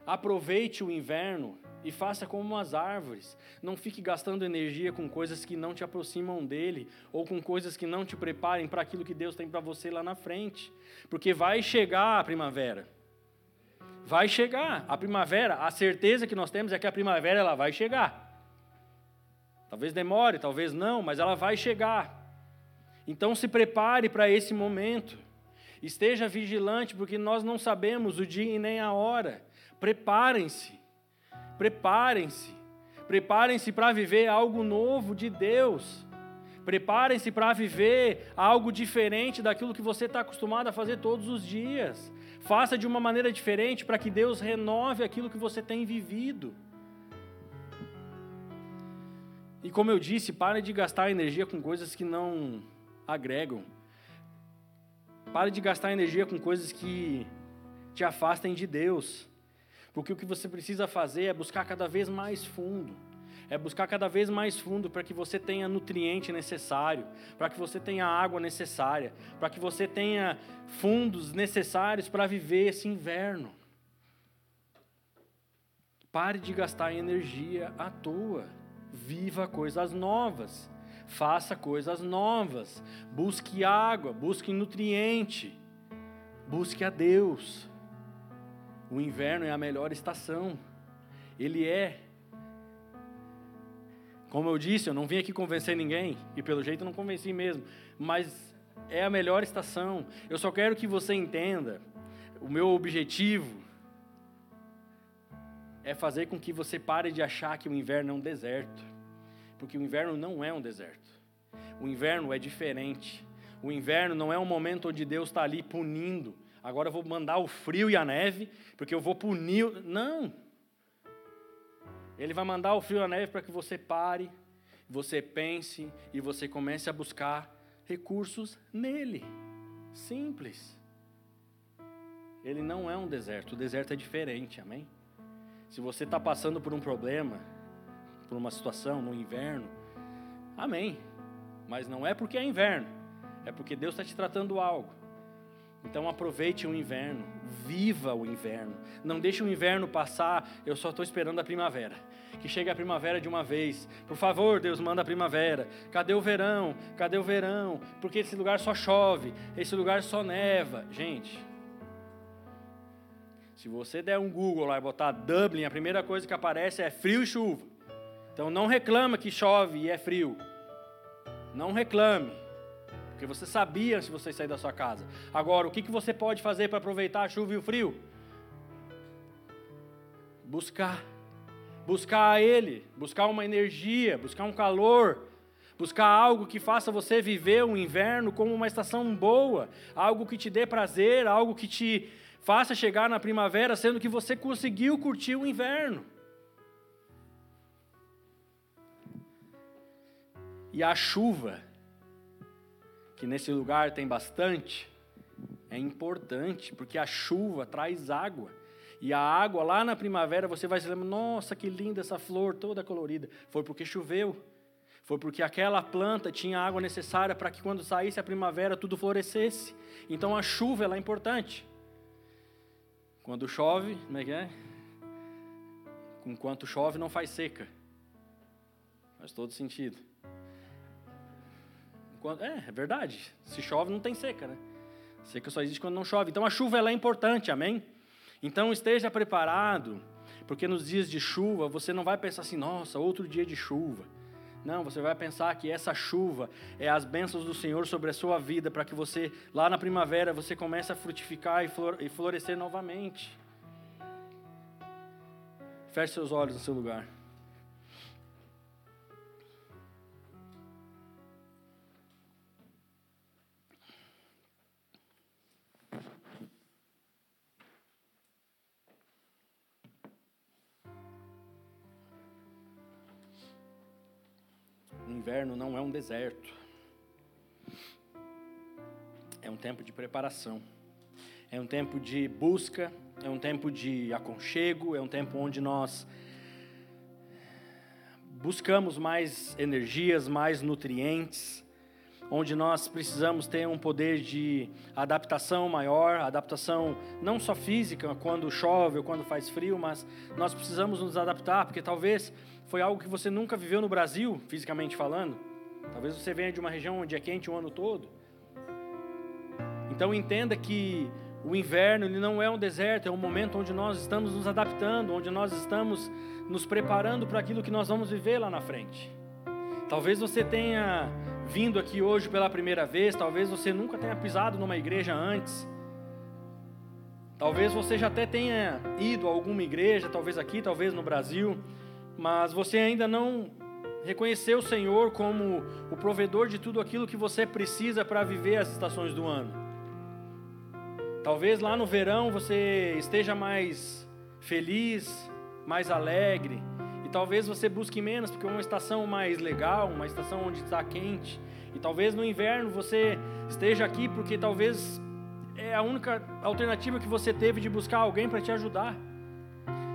Aproveite o inverno e faça como as árvores. Não fique gastando energia com coisas que não te aproximam dele ou com coisas que não te preparem para aquilo que Deus tem para você lá na frente, porque vai chegar a primavera vai chegar. A primavera, a certeza que nós temos é que a primavera ela vai chegar. Talvez demore, talvez não, mas ela vai chegar. Então se prepare para esse momento. Esteja vigilante, porque nós não sabemos o dia e nem a hora. Preparem-se. Preparem-se. Preparem-se para viver algo novo de Deus. Preparem-se para viver algo diferente daquilo que você está acostumado a fazer todos os dias. Faça de uma maneira diferente para que Deus renove aquilo que você tem vivido. E como eu disse, pare de gastar energia com coisas que não agregam. Pare de gastar energia com coisas que te afastem de Deus. Porque o que você precisa fazer é buscar cada vez mais fundo é buscar cada vez mais fundo para que você tenha nutriente necessário, para que você tenha água necessária, para que você tenha fundos necessários para viver esse inverno. Pare de gastar energia à toa. Viva coisas novas. Faça coisas novas. Busque água, busque nutriente. Busque a Deus. O inverno é a melhor estação. Ele é como eu disse, eu não vim aqui convencer ninguém, e pelo jeito não convenci mesmo, mas é a melhor estação. Eu só quero que você entenda, o meu objetivo é fazer com que você pare de achar que o inverno é um deserto, porque o inverno não é um deserto. O inverno é diferente. O inverno não é um momento onde Deus está ali punindo. Agora eu vou mandar o frio e a neve, porque eu vou punir. Não! Ele vai mandar o frio a neve para que você pare, você pense e você comece a buscar recursos nele. Simples. Ele não é um deserto, o deserto é diferente, amém? Se você está passando por um problema, por uma situação no inverno, amém. Mas não é porque é inverno, é porque Deus está te tratando algo. Então aproveite o inverno, viva o inverno. Não deixe o inverno passar, eu só estou esperando a primavera. Que chegue a primavera de uma vez. Por favor, Deus, manda a primavera. Cadê o verão? Cadê o verão? Porque esse lugar só chove, esse lugar só neva. Gente, se você der um Google lá e botar Dublin, a primeira coisa que aparece é frio e chuva. Então não reclama que chove e é frio. Não reclame. Porque você sabia se você sair da sua casa. Agora, o que, que você pode fazer para aproveitar a chuva e o frio? Buscar. Buscar a Ele. Buscar uma energia. Buscar um calor. Buscar algo que faça você viver o inverno como uma estação boa. Algo que te dê prazer. Algo que te faça chegar na primavera, sendo que você conseguiu curtir o inverno. E a chuva que nesse lugar tem bastante, é importante, porque a chuva traz água. E a água lá na primavera você vai se lembrar, nossa, que linda essa flor toda colorida. Foi porque choveu. Foi porque aquela planta tinha a água necessária para que quando saísse a primavera tudo florescesse. Então a chuva ela é importante. Quando chove, como é que é? Enquanto chove não faz seca. Faz todo sentido. Quando, é, é verdade. Se chove, não tem seca, né? Seca só existe quando não chove. Então a chuva ela é importante, amém? Então esteja preparado, porque nos dias de chuva você não vai pensar assim, nossa, outro dia de chuva. Não, você vai pensar que essa chuva é as bênçãos do Senhor sobre a sua vida, para que você, lá na primavera, você comece a frutificar e florescer novamente. Feche seus olhos no seu lugar. Inverno não é um deserto. É um tempo de preparação. É um tempo de busca, é um tempo de aconchego, é um tempo onde nós buscamos mais energias, mais nutrientes, onde nós precisamos ter um poder de adaptação maior, adaptação não só física, quando chove ou quando faz frio, mas nós precisamos nos adaptar, porque talvez foi algo que você nunca viveu no Brasil, fisicamente falando. Talvez você venha de uma região onde é quente o ano todo. Então entenda que o inverno ele não é um deserto, é um momento onde nós estamos nos adaptando, onde nós estamos nos preparando para aquilo que nós vamos viver lá na frente. Talvez você tenha vindo aqui hoje pela primeira vez, talvez você nunca tenha pisado numa igreja antes. Talvez você já até tenha ido a alguma igreja, talvez aqui, talvez no Brasil mas você ainda não reconheceu o Senhor como o provedor de tudo aquilo que você precisa para viver as estações do ano. Talvez lá no verão você esteja mais feliz, mais alegre, e talvez você busque menos, porque é uma estação mais legal, uma estação onde está quente. E talvez no inverno você esteja aqui porque talvez é a única alternativa que você teve de buscar alguém para te ajudar.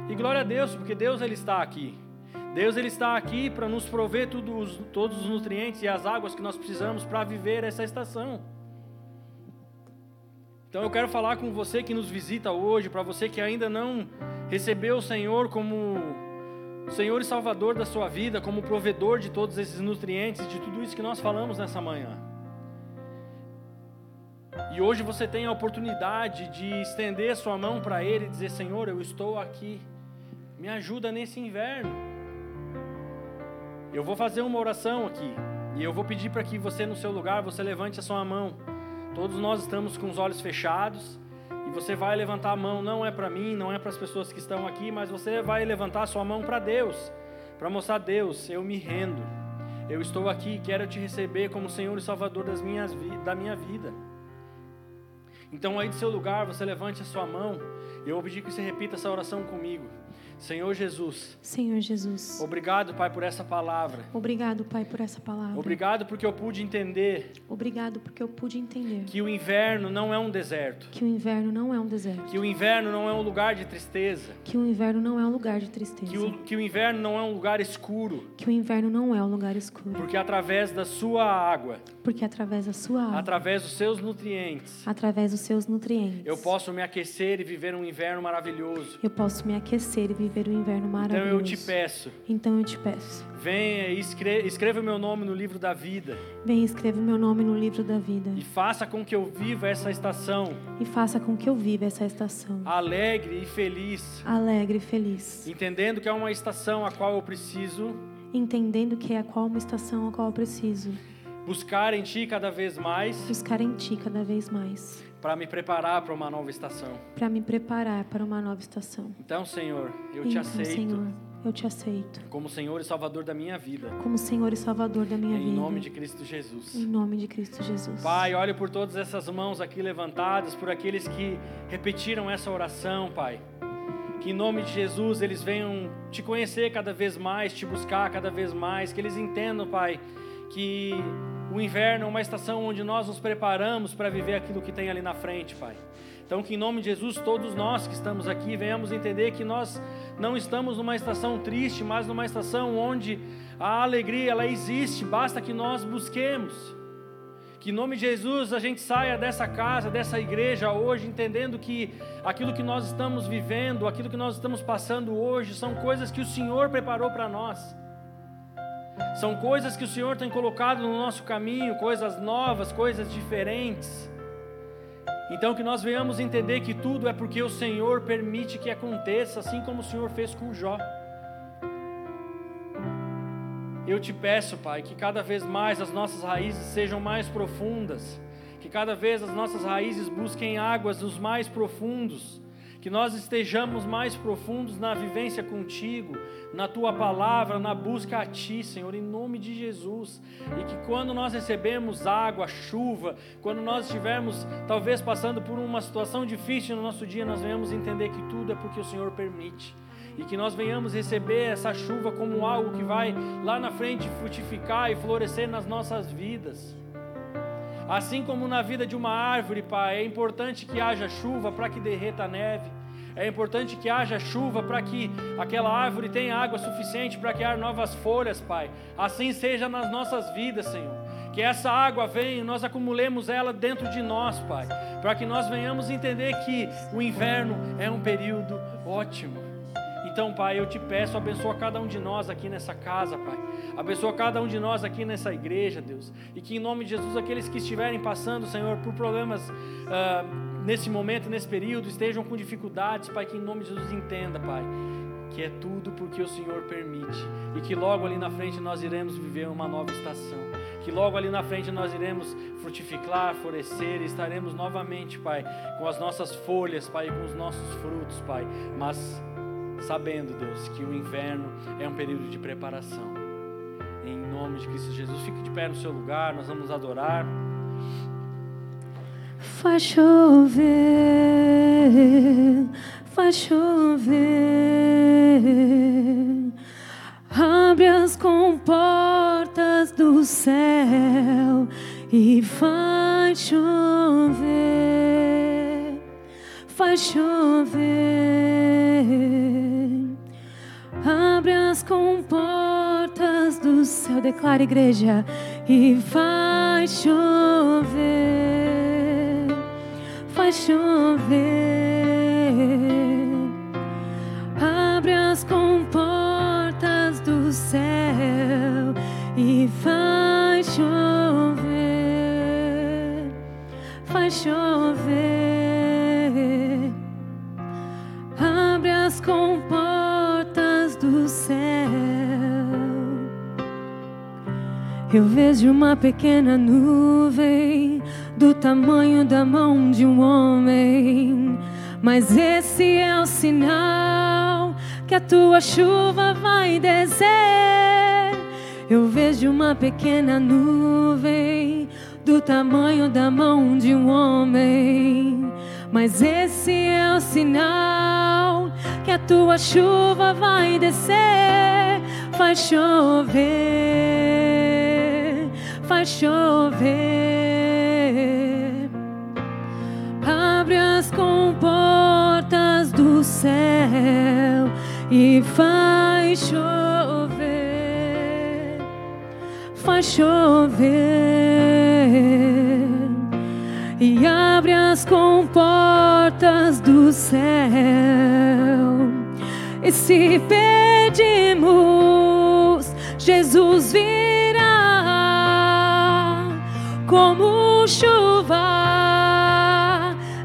E glória a Deus, porque Deus ele está aqui. Deus ele está aqui para nos prover todos, todos os nutrientes e as águas que nós precisamos para viver essa estação. Então eu quero falar com você que nos visita hoje, para você que ainda não recebeu o Senhor como Senhor e Salvador da sua vida, como provedor de todos esses nutrientes, de tudo isso que nós falamos nessa manhã. E hoje você tem a oportunidade de estender sua mão para Ele e dizer: Senhor, eu estou aqui, me ajuda nesse inverno. Eu vou fazer uma oração aqui. E eu vou pedir para que você, no seu lugar, você levante a sua mão. Todos nós estamos com os olhos fechados. Você vai levantar a mão, não é para mim, não é para as pessoas que estão aqui, mas você vai levantar a sua mão para Deus. Para mostrar a Deus, eu me rendo. Eu estou aqui, quero te receber como Senhor e Salvador das minhas, da minha vida. Então aí do seu lugar, você levante a sua mão. Eu vou pedir que você repita essa oração comigo. Senhor Jesus. Senhor Jesus. Obrigado, Pai, por essa palavra. Obrigado, Pai, por essa palavra. Obrigado porque eu pude entender. Obrigado porque eu pude entender. Que o inverno não é um deserto. Que o inverno não é um deserto. Que o inverno não é um lugar de tristeza. Que o inverno não é um lugar de tristeza. Que o, que o inverno não é um lugar escuro. Que o inverno não é um lugar escuro. Porque através da sua água. Porque através da sua água. Através dos seus nutrientes. Através dos seus nutrientes. Eu posso me aquecer e viver um inverno maravilhoso. Eu posso me aquecer e viver o inverno maravilhoso. Então eu te peço. Então eu te peço. Venha e escreva, escreva o meu nome no livro da vida. Venha e escreva o meu nome no livro da vida. E faça com que eu viva essa estação. E faça com que eu viva essa estação. Alegre e feliz. Alegre e feliz. Entendendo que é uma estação a qual eu preciso. Entendendo que é a qual uma estação a qual eu preciso buscar em Ti cada vez mais, buscar em Ti cada vez mais, para me preparar para uma nova estação. para me preparar para uma nova estação. Então, Senhor, eu te Então, aceito Senhor, eu te aceito como Senhor e Salvador da minha vida, como Senhor e Salvador da minha em vida. nome de Cristo Jesus. Em nome de Cristo Jesus. Pai, olho por todas essas mãos aqui levantadas, por aqueles que repetiram essa oração, Pai. Que em nome de Jesus eles venham te conhecer cada vez mais, te buscar cada vez mais, que eles entendam, Pai, que o inverno é uma estação onde nós nos preparamos para viver aquilo que tem ali na frente, Pai. Então, que em nome de Jesus, todos nós que estamos aqui venhamos entender que nós não estamos numa estação triste, mas numa estação onde a alegria ela existe, basta que nós busquemos. Que em nome de Jesus a gente saia dessa casa, dessa igreja hoje, entendendo que aquilo que nós estamos vivendo, aquilo que nós estamos passando hoje, são coisas que o Senhor preparou para nós. São coisas que o Senhor tem colocado no nosso caminho, coisas novas, coisas diferentes. Então que nós venhamos entender que tudo é porque o Senhor permite que aconteça, assim como o Senhor fez com Jó. Eu te peço, Pai, que cada vez mais as nossas raízes sejam mais profundas, que cada vez as nossas raízes busquem águas dos mais profundos, que nós estejamos mais profundos na vivência contigo, na tua palavra, na busca a ti, Senhor, em nome de Jesus. E que quando nós recebemos água, chuva, quando nós estivermos talvez passando por uma situação difícil no nosso dia, nós venhamos entender que tudo é porque o Senhor permite e que nós venhamos receber essa chuva como algo que vai lá na frente frutificar e florescer nas nossas vidas. Assim como na vida de uma árvore, Pai, é importante que haja chuva para que derreta a neve. É importante que haja chuva para que aquela árvore tenha água suficiente para criar novas folhas, Pai. Assim seja nas nossas vidas, Senhor. Que essa água venha e nós acumulemos ela dentro de nós, Pai. Para que nós venhamos entender que o inverno é um período ótimo. Então, Pai, eu te peço, abençoa cada um de nós aqui nessa casa, Pai. Abençoa cada um de nós aqui nessa igreja, Deus. E que em nome de Jesus, aqueles que estiverem passando, Senhor, por problemas ah, nesse momento, nesse período, estejam com dificuldades, Pai, que em nome de Jesus entenda, Pai, que é tudo porque o Senhor permite. E que logo ali na frente nós iremos viver uma nova estação. Que logo ali na frente nós iremos frutificar, florescer e estaremos novamente, Pai, com as nossas folhas, Pai, com os nossos frutos, Pai. Mas sabendo, Deus, que o inverno é um período de preparação. Em nome de Cristo Jesus, fique de pé no seu lugar, nós vamos adorar. Faz chover, faz chover, abre as comportas do céu e faz chover, faz chover, céu, declara igreja e faz chover, faz chover, abre as comportas Eu vejo uma pequena nuvem do tamanho da mão de um homem, mas esse é o sinal que a tua chuva vai descer. Eu vejo uma pequena nuvem do tamanho da mão de um homem, mas esse é o sinal que a tua chuva vai descer. Faz chover, faz chover. Abre as comportas do céu e faz chover, faz chover e abre as comportas do céu. E se pedimos, Jesus virá como chuva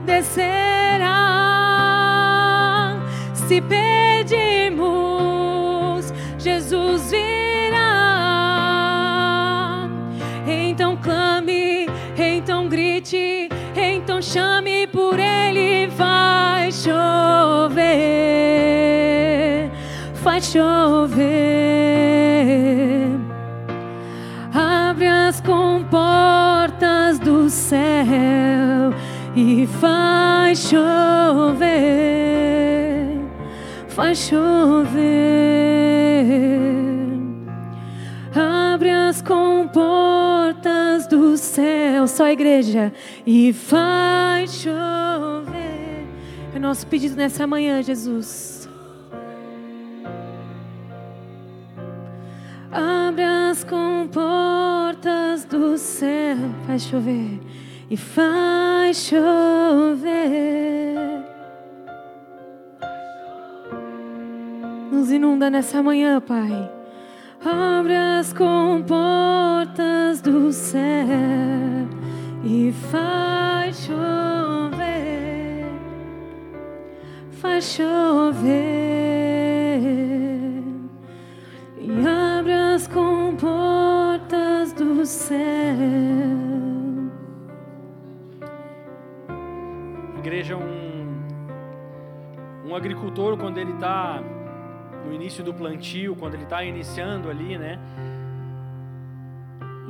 descerá. Se pedimos, Jesus virá. Então clame, então grite, então chame por Ele, vai chover, vai chover. Faz chover. Faz chover abre as comportas do céu, só a igreja, e faz chover. É nosso pedido nessa manhã, Jesus. Abre as comportas do céu, faz chover e faz chover. Nos inunda nessa manhã, Pai abre as comportas do céu e faz chover, faz chover e abre as comportas do céu. Igreja é um, um agricultor quando ele está no início do plantio, quando ele está iniciando ali, né?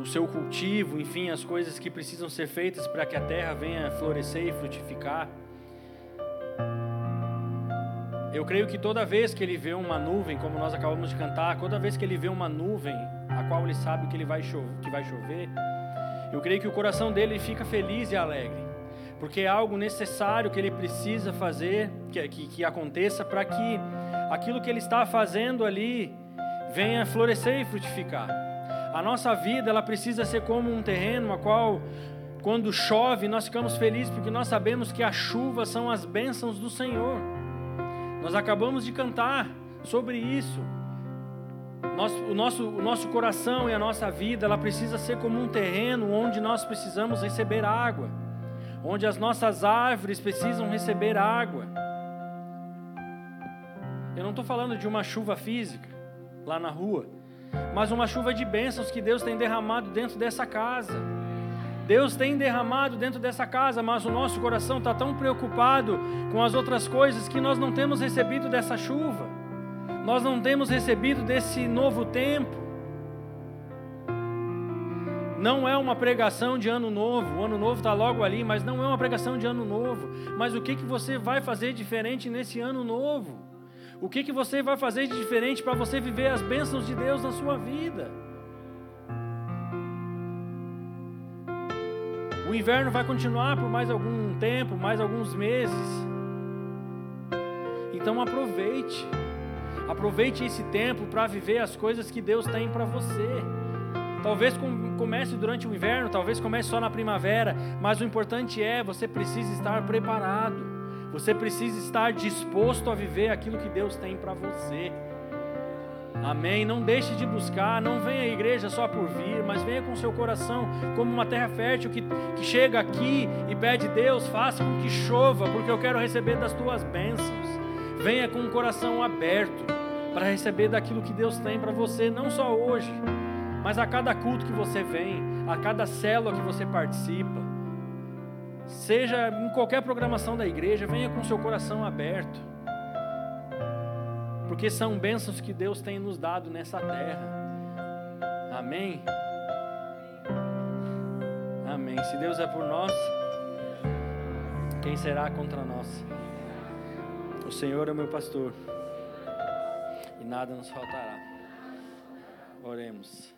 O seu cultivo, enfim, as coisas que precisam ser feitas para que a terra venha florescer e frutificar. Eu creio que toda vez que ele vê uma nuvem, como nós acabamos de cantar, toda vez que ele vê uma nuvem, a qual ele sabe que ele vai chover, que vai chover, eu creio que o coração dele fica feliz e alegre, porque é algo necessário que ele precisa fazer, que, que, que aconteça para que aquilo que Ele está fazendo ali venha florescer e frutificar. A nossa vida ela precisa ser como um terreno a qual quando chove nós ficamos felizes porque nós sabemos que a chuva são as bênçãos do Senhor. Nós acabamos de cantar sobre isso. Nosso, o, nosso, o nosso coração e a nossa vida ela precisa ser como um terreno onde nós precisamos receber água, onde as nossas árvores precisam receber água. Eu não estou falando de uma chuva física lá na rua, mas uma chuva de bênçãos que Deus tem derramado dentro dessa casa. Deus tem derramado dentro dessa casa, mas o nosso coração está tão preocupado com as outras coisas que nós não temos recebido dessa chuva, nós não temos recebido desse novo tempo. Não é uma pregação de ano novo, o ano novo está logo ali, mas não é uma pregação de ano novo. Mas o que, que você vai fazer diferente nesse ano novo? O que, que você vai fazer de diferente para você viver as bênçãos de Deus na sua vida? O inverno vai continuar por mais algum tempo, mais alguns meses. Então aproveite. Aproveite esse tempo para viver as coisas que Deus tem para você. Talvez comece durante o inverno, talvez comece só na primavera, mas o importante é você precisa estar preparado. Você precisa estar disposto a viver aquilo que Deus tem para você. Amém. Não deixe de buscar, não venha à igreja só por vir, mas venha com seu coração como uma terra fértil que, que chega aqui e pede: Deus, faça com que chova, porque eu quero receber das tuas bênçãos. Venha com o coração aberto para receber daquilo que Deus tem para você, não só hoje, mas a cada culto que você vem, a cada célula que você participa seja em qualquer programação da igreja, venha com seu coração aberto, porque são bênçãos que Deus tem nos dado nessa terra. Amém? Amém. Se Deus é por nós, quem será contra nós? O Senhor é meu pastor e nada nos faltará. Oremos.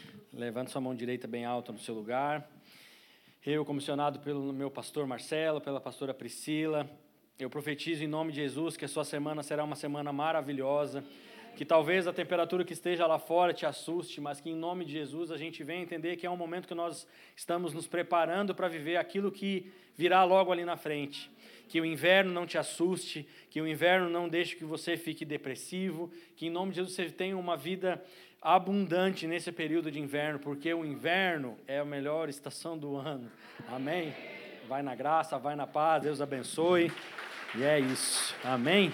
Levante sua mão direita bem alta no seu lugar. Eu, comissionado pelo meu pastor Marcelo, pela pastora Priscila, eu profetizo em nome de Jesus que a sua semana será uma semana maravilhosa. Que talvez a temperatura que esteja lá fora te assuste, mas que em nome de Jesus a gente venha entender que é um momento que nós estamos nos preparando para viver aquilo que virá logo ali na frente que o inverno não te assuste, que o inverno não deixe que você fique depressivo, que em nome de Jesus você tenha uma vida abundante nesse período de inverno, porque o inverno é a melhor estação do ano. Amém? Vai na graça, vai na paz, Deus abençoe. E é isso. Amém?